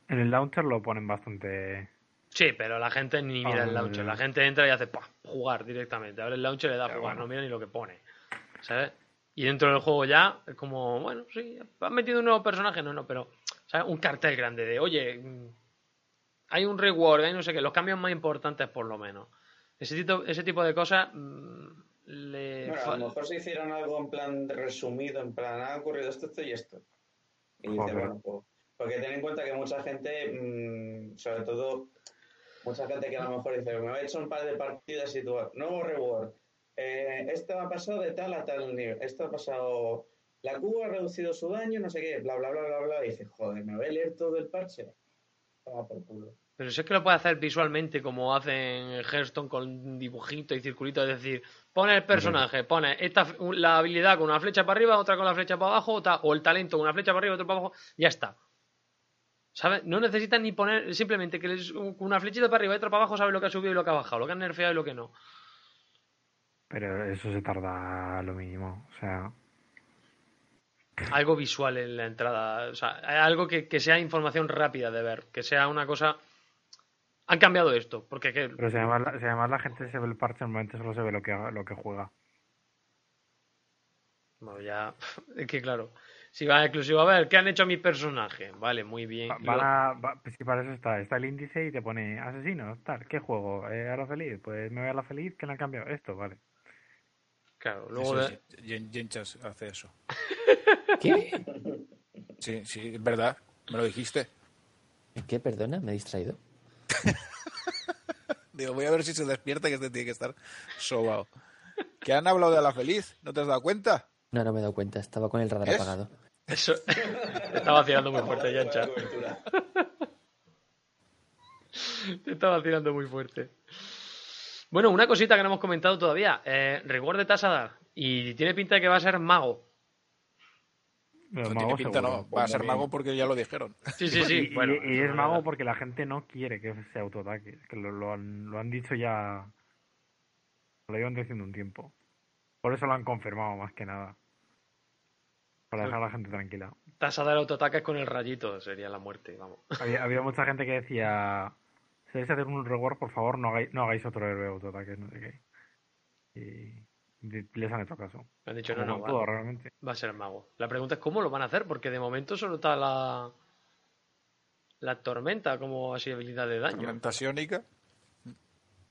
En el launcher lo ponen bastante... Sí, pero la gente ni mira el Ah, launcher. La gente entra y hace ¡pah! jugar directamente. Abre el launcher le da a jugar, bueno. no mira ni lo que pone. ¿Sabes? Y dentro del juego ya es como, bueno, sí, han metido un nuevo personaje, no, no, pero, ¿sabes? Un cartel grande de, oye, mm, hay un reward, hay no sé qué, los cambios más importantes por lo menos. Ese tipo, ese tipo de cosas mm, le Bueno, a lo mejor se hicieron algo en plan resumido, en plan, ha ocurrido esto, esto y esto. Y dice, Joder. bueno, pues, porque ten en cuenta que mucha gente, mm, sobre todo, mucha gente que a lo mejor dice, me he hecho un par de partidas y tú, nuevo reward, eh, esto ha pasado de tal a tal nivel, esto ha pasado, la Q ha reducido su daño, no sé qué, bla, bla, bla, bla, bla, y dice, joder, me voy a leer todo el parche. Toma por culo. Pero si es que lo puede hacer visualmente como hacen en Hearthstone con dibujitos y circulitos, es decir, pone el personaje, pone esta, la habilidad con una flecha para arriba, otra con la flecha para abajo, o ta- o el talento con una flecha para arriba, otro para abajo, ya está. ¿Sabes? No necesitan ni poner, simplemente que les, con una flechita para arriba y otra para abajo sabe lo que ha subido y lo que ha bajado, lo que han nerfeado y lo que no. Pero eso se tarda lo mínimo. O sea, Algo visual en la entrada, o sea, algo que, que sea información rápida de ver, que sea una cosa... Han cambiado esto, porque que, pero si además, la- si además la gente se ve el parche, normalmente solo se ve lo que, lo que juega. Bueno, ya. Es que claro. Si va exclusivo, a ver, ¿qué han hecho a mi personaje? Vale, muy bien. Va- Lo- Van a, va- pues si para eso está, está el índice y te pone asesinos, tal, ¿qué juego? Eh, ¿A la feliz? Pues me voy a la feliz, ¿qué le han cambiado? Esto, vale. Claro, luego. Eso de- sí, Jenchas hace eso. ¿Qué? Sí, sí, es verdad. Me lo dijiste. ¿Qué? Perdona, me he distraído. Digo, voy a ver si se despierta que este tiene que estar sobao. ¿Que han hablado de la feliz? ¿No te has dado cuenta? No, no me he dado cuenta, estaba con el radar apagado. Eso. Te está vacilando muy fuerte, Yancha. Te está vacilando muy fuerte. Bueno, una cosita que no hemos comentado todavía. Eh, reward de Tasadar. Y tiene pinta de que va a ser mago. Pero No mago tiene pinta, seguro. no. Va a ser mago porque ya lo dijeron. Sí, sí, sí. Y, bueno, y- y eso es mago porque la gente no quiere que se autoataque. Es que lo, lo han, lo han dicho ya. Lo llevan diciendo un tiempo. Por eso lo han confirmado más que nada. Para dejar a la gente tranquila. Tasadar autoataques con el rayito. Sería la muerte, vamos. Había, había mucha gente que decía: Si vais a hacer un reward, por favor, no hagáis, no hagáis otro héroe de autoataques, no sé qué. Y les han hecho caso. Me han dicho, no, Como no, todo, va, realmente. va a ser mago. La pregunta es cómo lo van a hacer, porque de momento solo está la. La tormenta como así habilidad de daño. Tormenta siónica.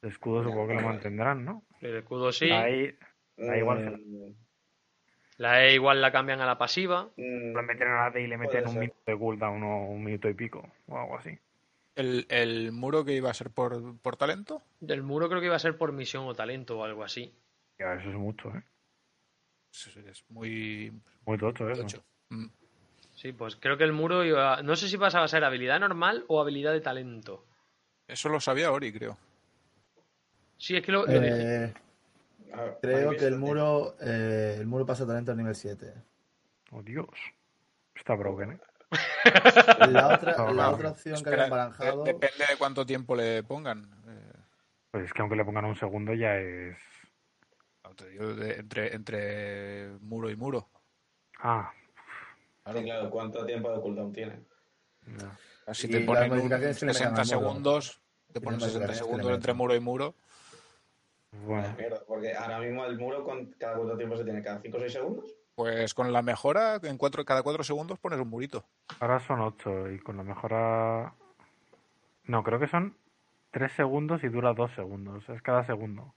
El escudo supongo que lo mantendrán, ¿no? El escudo sí. Ahí Da igual, se- Mm, La E igual la cambian a la pasiva. mm, le meten a la D y le Puede meten un ser. minuto de cooldown o un minuto y pico o algo así. El, el muro que iba a ser por, por talento. Del muro creo que iba a ser por misión o talento o algo así. Ya, eso es mucho, ¿eh? Es, es muy Muy tocho eso. tocho. Mm. Sí, pues creo que el muro iba... No sé si pasaba a ser habilidad normal o habilidad de talento. Eso lo sabía Ori, creo. Sí, es que lo, lo dije. Eh, a ver, creo que el muro, eh, el muro pasa talento al nivel 7. Oh, Dios. Está broken, ¿eh? La otra, No, la no. otra opción que Espera, barajado. de- depende de cuánto tiempo le pongan. Eh, Pues es que aunque le pongan un segundo ya es... no te digo, de- entre, entre muro y muro. Ah, Sí, claro, ¿cuánto tiempo de cooldown tiene? no. Si Y te ponen un modificaciones que le metan 60 al modo. segundos, te ponen las 60 modificaciones que le segundos entre muro y muro. Bueno, mierda, porque ahora mismo el muro, con cada cuánto tiempo se tiene? ¿Cada 5 o 6 segundos? Pues con la mejora, en cuatro, cada cuatro segundos pones un murito. ahora son 8 y con la mejora... No, creo que son 3 segundos y dura 2 segundos. Es cada segundo.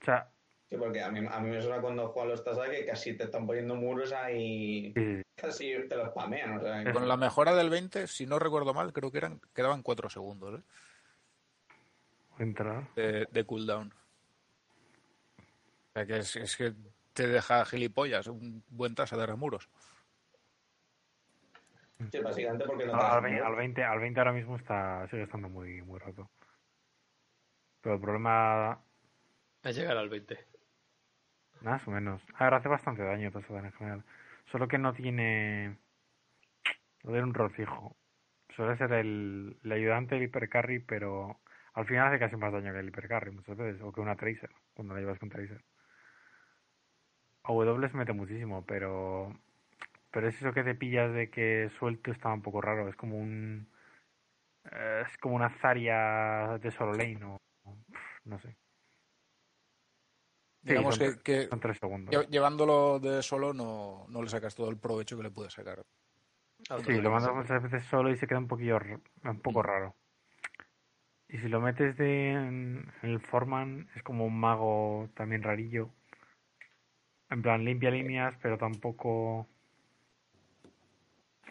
O sea, Sí, porque a mí, a mí me suena cuando juegan los Tasa que casi te están poniendo muros ahí, sí, sí, casi te los spamean. O sea, Es- Con la mejora del 20, si no recuerdo mal, creo que eran quedaban cuatro segundos ¿eh? voy a entrar. de, de cooldown. O sea que es, es que te deja gilipollas un buen tasa de remuros. sí, básicamente porque no te al, dejan vein- mover. al 20, al 20 ahora mismo está sigue estando muy, muy roto. Pero el problema, A llegar al 20. Más o menos. A ver, hace bastante daño Tassada en general. Solo que no tiene. No tiene un rol fijo. Suele ser el, el ayudante del hipercarry, pero al final hace casi más daño que el hipercarry muchas veces. O que una Tracer, cuando la llevas con Tracer. A W se mete muchísimo, pero. Pero es eso que te pillas de que suelto está un poco raro. Es como un. Es como una Zarya de solo lane o. No sé. Sí, Digamos son, que, que son tres segundos. lle- llevándolo de solo no, no le sacas todo el provecho que le puedes sacar. Sí, lo mandas muchas veces solo y se queda un poquillo un poco raro. Y si lo metes de, en, en el Foreman, es como un mago también rarillo. En plan, limpia líneas, pero tampoco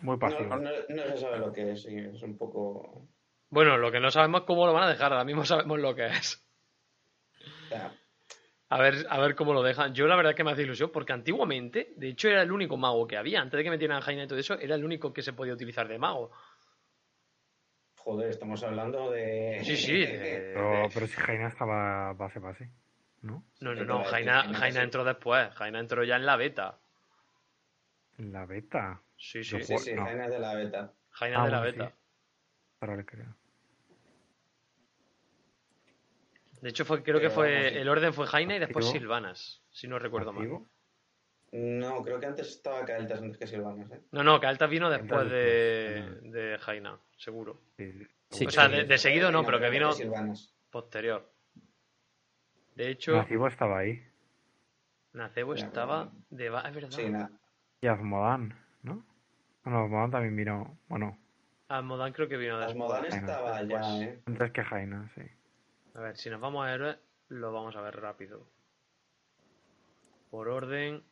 muy pasivo. No, no, no se sabe lo que es, sí, es un poco... Bueno, lo que no sabemos es cómo lo van a dejar. Ahora mismo sabemos lo que es. sea, A ver, a ver cómo lo dejan. Yo la verdad que me hace ilusión porque antiguamente, de hecho, era el único mago que había. Antes de que metieran a Jaina y todo eso, era el único que se podía utilizar de mago. joder, estamos hablando de... Sí, sí. de- Pero, de- pero si Jaina estaba base base, ¿no? No, no, no. Jaina, entró después. Jaina entró ya en la beta. En la beta. Sí, sí. Sí, sí, No. Jaina es de la beta. Jaina Ah, de la bueno, sí. beta. Ahora le creo. De hecho, fue, creo que Pero fue el orden fue Jaina y después. Silvanas, si no recuerdo mal. No, creo que antes estaba Kael'thas antes que Silvanas, ¿eh? No, no, Kael'thas vino después de, después, de Jaina, seguro. Sí, O sea, de, de seguido no, pero que vino posterior. De hecho, Nativo estaba ahí. Nacebo estaba de... Es verdad. Sí. Y Azmodan, ¿no? Bueno, Azmodan también vino. Bueno, Almodán creo que vino. Asmodán estaba ya, ¿eh? antes que Jaina, sí. A ver, si nos vamos a héroes, lo vamos a ver rápido. Por orden.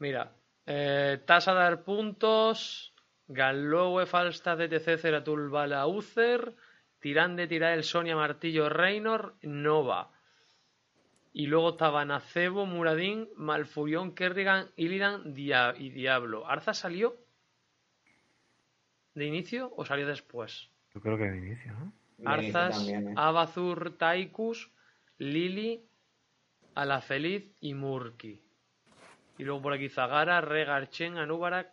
Mira, eh, tasa dar puntos. Gallowe, Falstad, DTC, Ceratul, Bala, Uther. Tirande, Tirael, Sonia, Martillo, Reynor, Nova. Y luego estaba Nacebo, Muradín, Malfurión, Kerrigan, Illidan y Diablo. ¿Arza salió de inicio o salió después? Yo creo que de inicio, ¿no? Arzas, también, ¿eh? Abazur, Taikus, Lili, Alafeliz y Murki. Y luego por aquí Zagara, Regar, Chen, Anúbarak.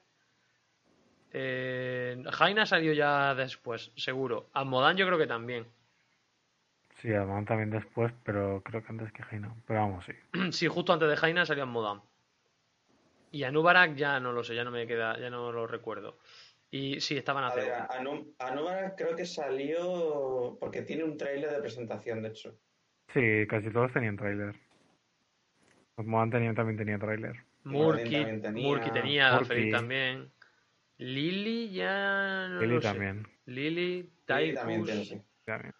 Eh, Jaina salió ya después, seguro. Almodán yo creo que también. Sí, Azmodan también después, pero creo que antes que Jaina. Pero vamos, sí. sí, justo antes de Jaina salió Almodán. Y Anúbarak ya no lo sé, ya no me queda, ya no lo recuerdo. Y sí, estaban a A ver, Anúbara creo que salió porque tiene un tráiler de presentación, de hecho. Sí, casi todos tenían tráiler. Azmodan tenía, también tenía tráiler. Murki, también tenía-. Alafeliz también. Lili ya no Lily lo sé. también. Lili, Sí, también Taikus. tiene, sí. también.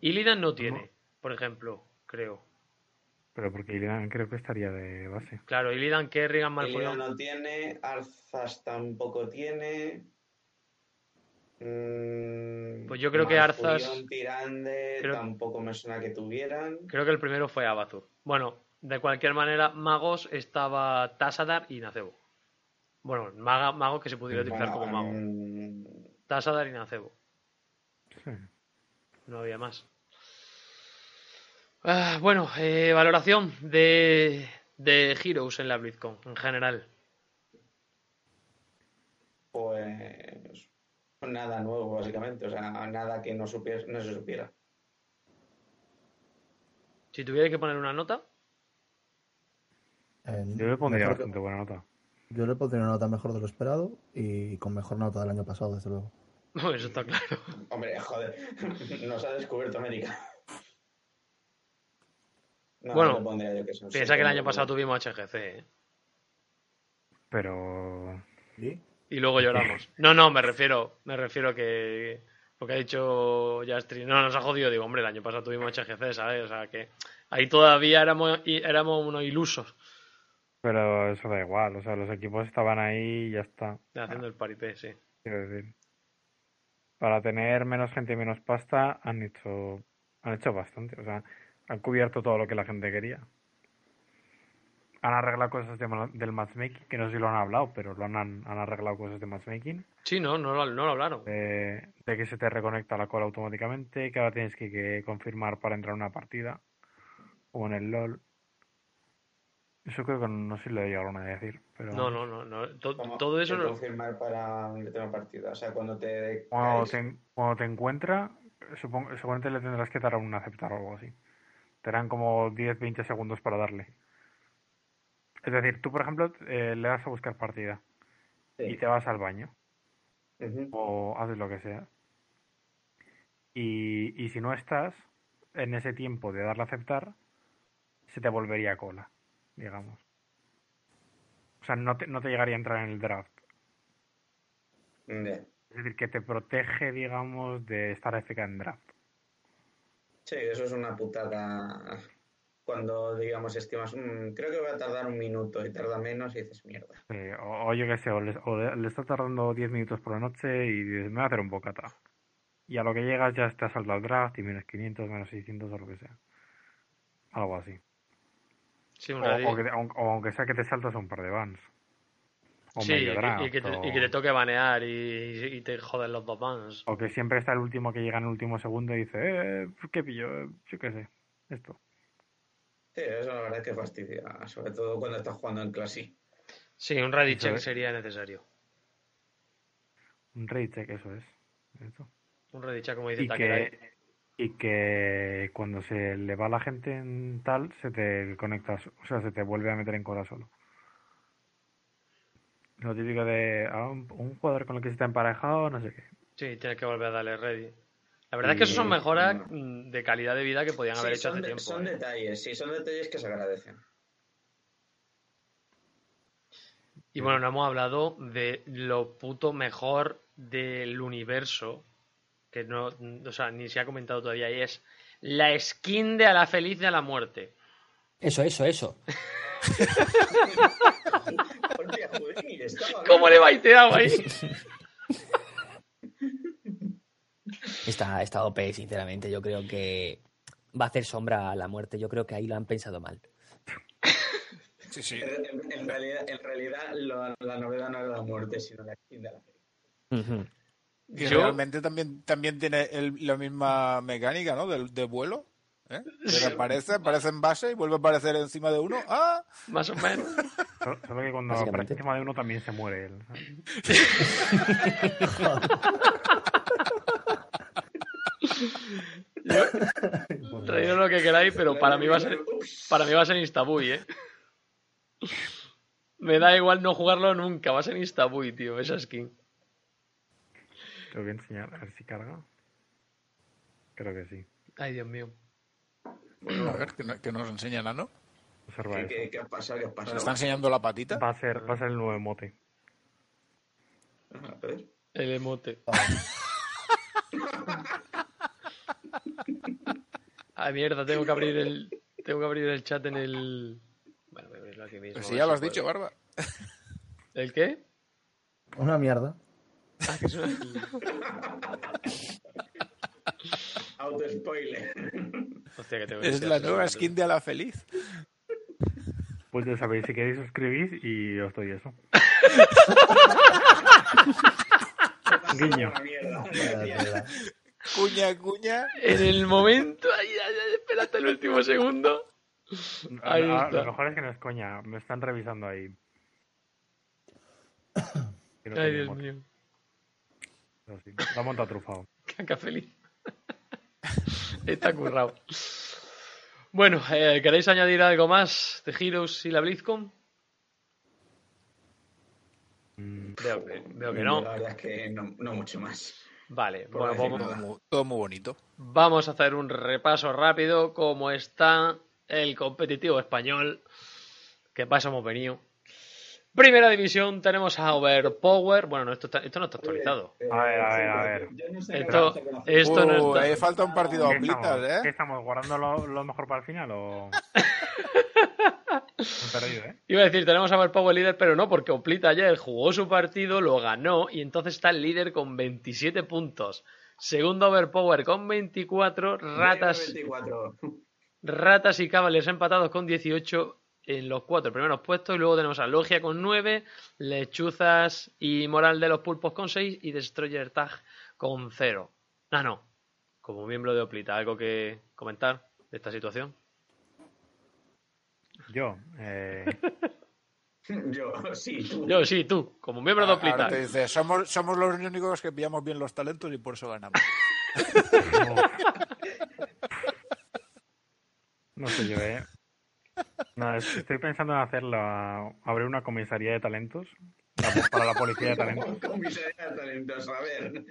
Illidan no tiene, por ejemplo, creo. Pero porque Illidan creo que estaría de base. Claro, Illidan, Kerrigan, Illidan Malfurion. no tiene, Arzas tampoco tiene. Mm, Pues yo creo que Arzas- Tirande creo- tampoco me suena que tuvieran. Creo que el primero fue Abathur. Bueno, de cualquier manera, magos estaba Tassadar y Nacebo. Bueno, maga- mago que se pudiera utilizar Bueno, como mago. mm, Tassadar y Nacebo. Sí. No había más. Ah, bueno, eh, valoración de, de Heroes en la BlizzCon en general. pues nada nuevo básicamente, o sea, nada que no, supiera, no se supiera. Si tuviera que poner una nota, Eh, Yo le pondría que- bastante buena nota. Yo le pondría una nota mejor de lo esperado y con mejor nota del año pasado, desde luego. eso está claro. Hombre, joder, nos ha descubierto América. No, Bueno, le pondría yo que son Piensa que el año ¿no? pasado tuvimos HGC ¿eh? Pero. ¿Y? y luego lloramos. No, no, me refiero, me refiero que porque ha dicho Jastri, no, nos ha jodido, digo, hombre, el año pasado tuvimos HGC, ¿sabes? O sea que ahí todavía éramos, y- éramos unos ilusos Pero eso da igual. O sea, los equipos estaban ahí y ya está. haciendo el paripé, sí. Quiero decir. Para tener menos gente y menos pasta, han hecho, han hecho bastante. O sea, han cubierto todo lo que la gente quería. Han arreglado cosas de del matchmaking, que no sé si lo han hablado, pero lo han, han arreglado cosas de matchmaking. Sí, no, no, lo- no lo hablaron. De, de que se te reconecta la cola automáticamente, que ahora tienes que, que confirmar para entrar a una partida. O en el LOL. Eso creo que no sé si lo llegaron a decir. Pero No, no, no, no. to- Como todo eso no- confirmar para un tema partida. O sea, cuando te Cuando caes- te, cuando te encuentra, supongo, seguramente le tendrás que dar a un aceptar o algo así. Te dan como 10-20 segundos para darle. Es decir, tú, por ejemplo, eh, le das a buscar partida Sí. y te vas al baño o haces lo que sea. Y, y si no estás en ese tiempo de darle a aceptar, se te volvería cola, digamos. O sea, no te, no te llegaría a entrar en el draft. Es decir, que te protege, digamos, de estar AFK en draft. Sí, eso es una putada. Cuando, digamos, estimas, "Mm, creo que voy a tardar un minuto y tarda menos y dices, mierda. Sí, o, o yo qué sé, o le, o le- está tardando 10 minutos por la noche y dices, me voy a hacer un bocata. Y a lo que llegas ya te has saltado el draft y menos 500, menos 600 o lo que sea. Algo así. Sí, O, o que o aunque sea que te saltas un par de bans. O Sí, medio y que, draft. y que te, o, y que te toque banear y, y te joden los dos bans. o que siempre está el último que llega en el último segundo y dice, eh, ¿qué pillo? Eh, Yo qué sé, esto. Sí, eso la verdad es que fastidia, sobre todo cuando estás jugando en clase. Sí, un ready check es. sería necesario. Un raid check, eso es. Eso. Un ready check, como dice y que, y que cuando se le va la gente en tal, se te conecta, so- o sea, se te vuelve a meter en cola solo. Lo típico de ah, un, un jugador con el que se está emparejado, no sé qué. Sí, tienes que volver a darle ready. La verdad es que eso son mejoras mm, de calidad de vida que podían haber Sí, hecho hace de- tiempo. son ¿eh? detalles, sí, son detalles que se agradecen. Y bueno, no hemos hablado de lo puto mejor del universo, que no, o sea, ni se ha comentado todavía, y es la skin de a la feliz de a la muerte. Eso, eso, eso. Hostia, joder, estaba ¿Cómo le he baiteado ahí? Está, está OP, sinceramente. Yo creo que va a hacer sombra a la muerte. Yo creo que ahí lo han pensado mal. Sí, sí. En, en realidad, en realidad lo- la novedad no era la muerte, sino la skin de la fe. Y Yo- realmente también, también tiene el- la misma mecánica, ¿no? De, de vuelo. ¿Eh? Que reaparece, aparece en base y vuelve a aparecer encima de uno. ¡Ah! Más o menos. Solo, solo que cuando aparece encima de uno también se muere él. ¿sabes? Traído lo que queráis, pero para mí va a ser, para mí va a ser Instabuy, ¿eh? Me da igual no jugarlo nunca, va a ser Instabuy, tío, esa skin. Tengo que enseñar, a ver si carga. Creo que sí. Ay, Dios mío. A ver, que, no- que nos enseña Nano. Observa ¿Qué, eso. qué, qué ha pasado? ¿Qué ha Nos está enseñando la patita. Va a ser, va a ser el nuevo emote. A ver. El emote. Ah, mierda, tengo que abrir el. Tengo que abrir el chat en el. Bueno, voy a abrirlo aquí mismo. Pues a si ya lo has dicho. Barba. ¿El qué? Una mierda. Ah, que suena- Auto-spoiler. Hostia, que Es la nueva skin de la feliz. Pues ya sabéis, si queréis suscribís y os doy eso. Guiño. Cuña, cuña. En el momento. Ay, ay, ay, espera hasta el último segundo. Ahí está. Lo mejor es que no es coña, me están revisando ahí. No Ay, Dios mío. pero sí. Lo ha montado trufado. Caca feliz. Está currado. Bueno, eh, ¿queréis añadir algo más de Heroes y la BlizzCon? Mm, Veo que, veo que no. La verdad es que no, no mucho más. Vale, Por bueno, vamos, Todo nada. muy, todo muy bonito. vamos a hacer un repaso rápido cómo está el competitivo español. Que pasa hemos venido. Primera división tenemos a Overpower. Bueno, no, esto, está- esto no está actualizado. Eh, A ver, a sí, ver, a porque ver. yo no sé Esto- esto no Uh, está- ahí falta un partido ¿Qué a estamos, ¿eh? ¿Qué estamos? ¿Guardando lo, lo mejor para el final o...? Perdido, ¿eh? Iba a decir, tenemos a Overpower líder, pero no, porque Oplita ayer jugó su partido, lo ganó y entonces está el líder con 27 puntos. Segundo Overpower con 24, Ratas, 24. Ratas y Cavaliers empatados con 18 en los cuatro primeros puestos. Y luego tenemos a Logia con 9, Lechuzas y Moral de los Pulpos con 6 y Destroyer Tag con 0. Ah, no. Como miembro de Oplita, ¿algo que comentar de esta situación? Yo, eh, Yo, sí, tú. Yo, sí, tú, como miembro de Oplita. Ahora te dice, somos, somos los únicos que pillamos bien los talentos y por eso ganamos. no. No sé yo, ¿eh? No, es- estoy pensando en hacerlo, abrir una comisaría de talentos para la policía de talentos. Comisaría de talentos, a ver.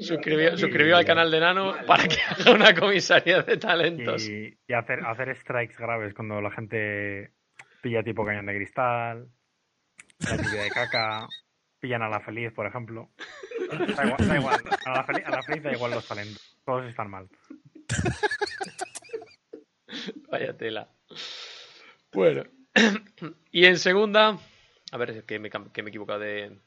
Suscribió, al canal de Nano Vale. para que haga una comisaría de talentos. Y, y hacer, hacer strikes graves cuando la gente pilla tipo cañón de cristal, la lluvia de caca, pillan a la feliz, por ejemplo. Da igual, da igual. A, la feliz, a la feliz da igual los talentos. Todos están mal. Vaya tela. Bueno. y en segunda. A ver, que me, que me he equivocado de,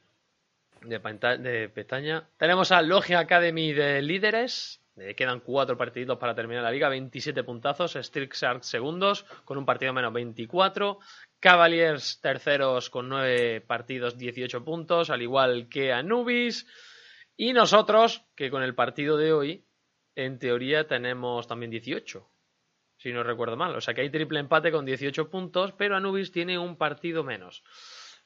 pestaña. Tenemos a Logia Academy de líderes. Eh, quedan cuatro partiditos para terminar la liga. 27 puntazos. Strixart segundos con un partido menos 24. Cavaliers terceros con 9 partidos 18 puntos. Al igual que Anubis. Y nosotros, que con el partido de hoy, en teoría tenemos también 18 si no recuerdo mal. O sea que hay triple empate con 18 puntos, pero Anubis tiene un partido menos.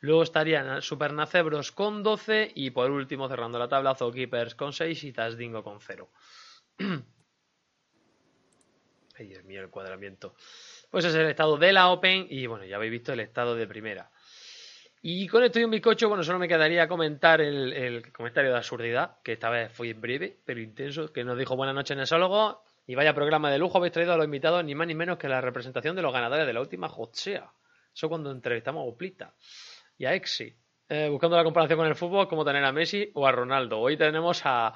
Luego estarían Supernacebros con 12 y por último cerrando la tabla Zookeepers con 6 y Tasdingo con 0. Ay, Dios mío, el cuadramiento. Pues es el estado de la Open y bueno, ya habéis visto el estado de primera. Y con esto y un bizcocho, bueno, solo me quedaría comentar el, el comentario de absurdidad, que esta vez fue breve, pero intenso, que nos dijo buenas noches, Nesólogo, y vaya programa de lujo habéis traído a los invitados, ni más ni menos que la representación de los ganadores de la última Hotsea. Eso cuando entrevistamos a Oplita y a Exi. Eh, buscando la comparación con el fútbol, como tener a Messi o a Ronaldo. Hoy tenemos a,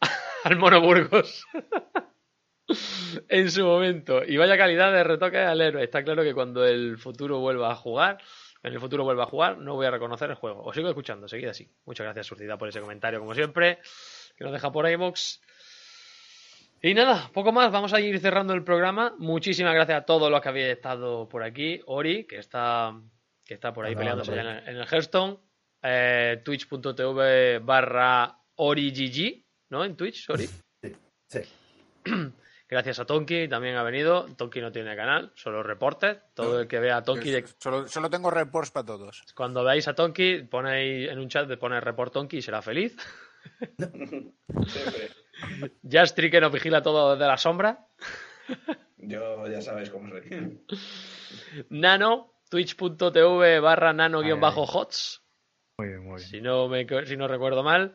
al Mono Burgos. en su momento. Y vaya calidad de retoque al héroe. Está claro que cuando el futuro vuelva a jugar, en el futuro vuelva a jugar, no voy a reconocer el juego. Os sigo escuchando, seguid así. Muchas gracias, Surdidad, por ese comentario, como siempre, que nos deja por iVox. Y nada, poco más, vamos a ir cerrando el programa. Muchísimas gracias a todos los que habéis estado por aquí. Ori, que está, que está por ahí peleándose en el, en el Hearthstone. Eh, Twitch.tv barra OriGG, ¿no? En Twitch, Ori. Sí. Gracias a Tonki, también ha venido. Tonki no tiene canal, solo reportes. Todo el que vea a Tonki, de- Solo, solo tengo reports para todos. cuando veáis a Tonki, ponéis en un chat, pone report Tonki y será feliz. Siempre. Jastri que nos vigila todo desde la sombra. Yo ya sabes cómo soy. Nano, twitch.tv barra nano-hots, Muy bien, muy bien. si no, me, si no recuerdo mal.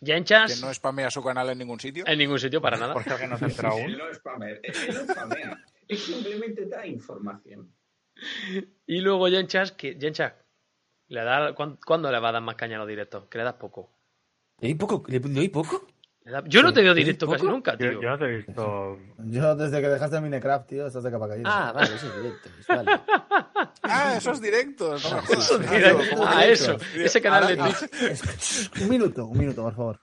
Que Yenchas, no spamea su canal en ningún sitio. en ningún sitio para nada. Por si alguien no se entra Él aún. no spamea. Él no spamea. Él simplemente da información. Y luego Yenchas, que Yenchas, ¿le da, ¿cuán- ¿cuándo le va a dar más caña a los directos? Que le das poco. ¿No hay poco? ¿No hay poco? Yo no te veo directo casi nunca, tío. yo no te he visto. Yo desde que dejaste Minecraft, tío, estás de capa caída. Ah, vale, eso es directo. Vale. Ah, esos directos. No me jodas. Eso, Ah, mira, digo, ¿cómo ah, eso, directos? ese canal de Twitch. Un minuto, un minuto, por favor.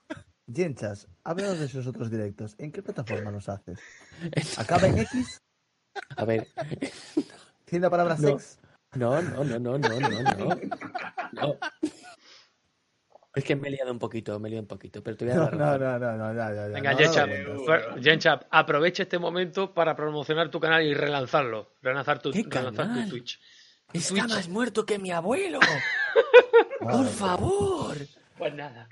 Jenchas, háblanos de esos otros directos. ¿En qué plataforma los haces? ¿Acaba en X? A ver. ¿Tiene la palabra No. sex? No, no, no, no, no, no, no. No. Es que me he liado un poquito, me he liado un poquito, pero te voy a No, dar no, no, no, no, ya, ya, ya. Venga, no, Jenchap, no aprovecha este momento para promocionar tu canal y relanzarlo. Relanzar tu, ¿Qué relanzar tu canal? Twitch. Está Twitch. más muerto que mi abuelo. Por favor. Pues nada.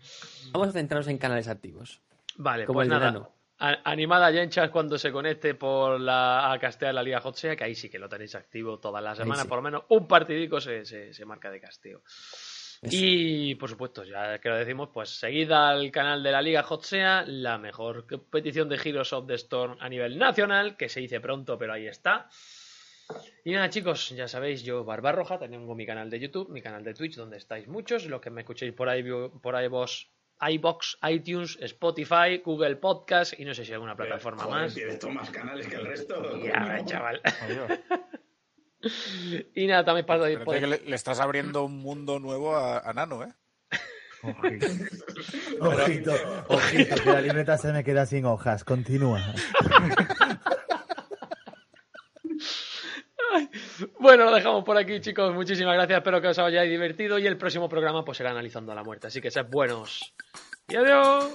Vamos a centrarnos en canales activos. Vale, Como pues el nada. verano. A- Animada a Jenchas cuando se conecte por la, a castear la Liga Hotsea, que ahí sí que lo tenéis activo todas las semanas, sí. por lo menos un partidico se, se, se marca de casteo. Eso. Y por supuesto, ya que lo decimos, pues seguid al canal de la Liga Hotsea, la mejor competición de Heroes of the Storm a nivel nacional, que se dice pronto, pero ahí está. Y nada, chicos, ya sabéis, yo, Barbarroja, tengo mi canal de YouTube, mi canal de Twitch, donde estáis muchos, los que me escuchéis por ahí, por ahí vos, iBox, iTunes, Spotify, Google Podcast y no sé si alguna plataforma Joder, más. Tienes más canales que el resto. Ya, chaval. Adiós. Y nada, también podéis, Espérate que le, le estás abriendo un mundo nuevo a, a Nano, ¿eh? Ojito. Ojito, ojito, que la libreta se me queda sin hojas. Continúa. Bueno, lo dejamos por aquí, chicos. Muchísimas gracias. Espero que os hayáis divertido. Y el próximo programa pues será analizando a la muerte. Así que sed buenos. Y adiós.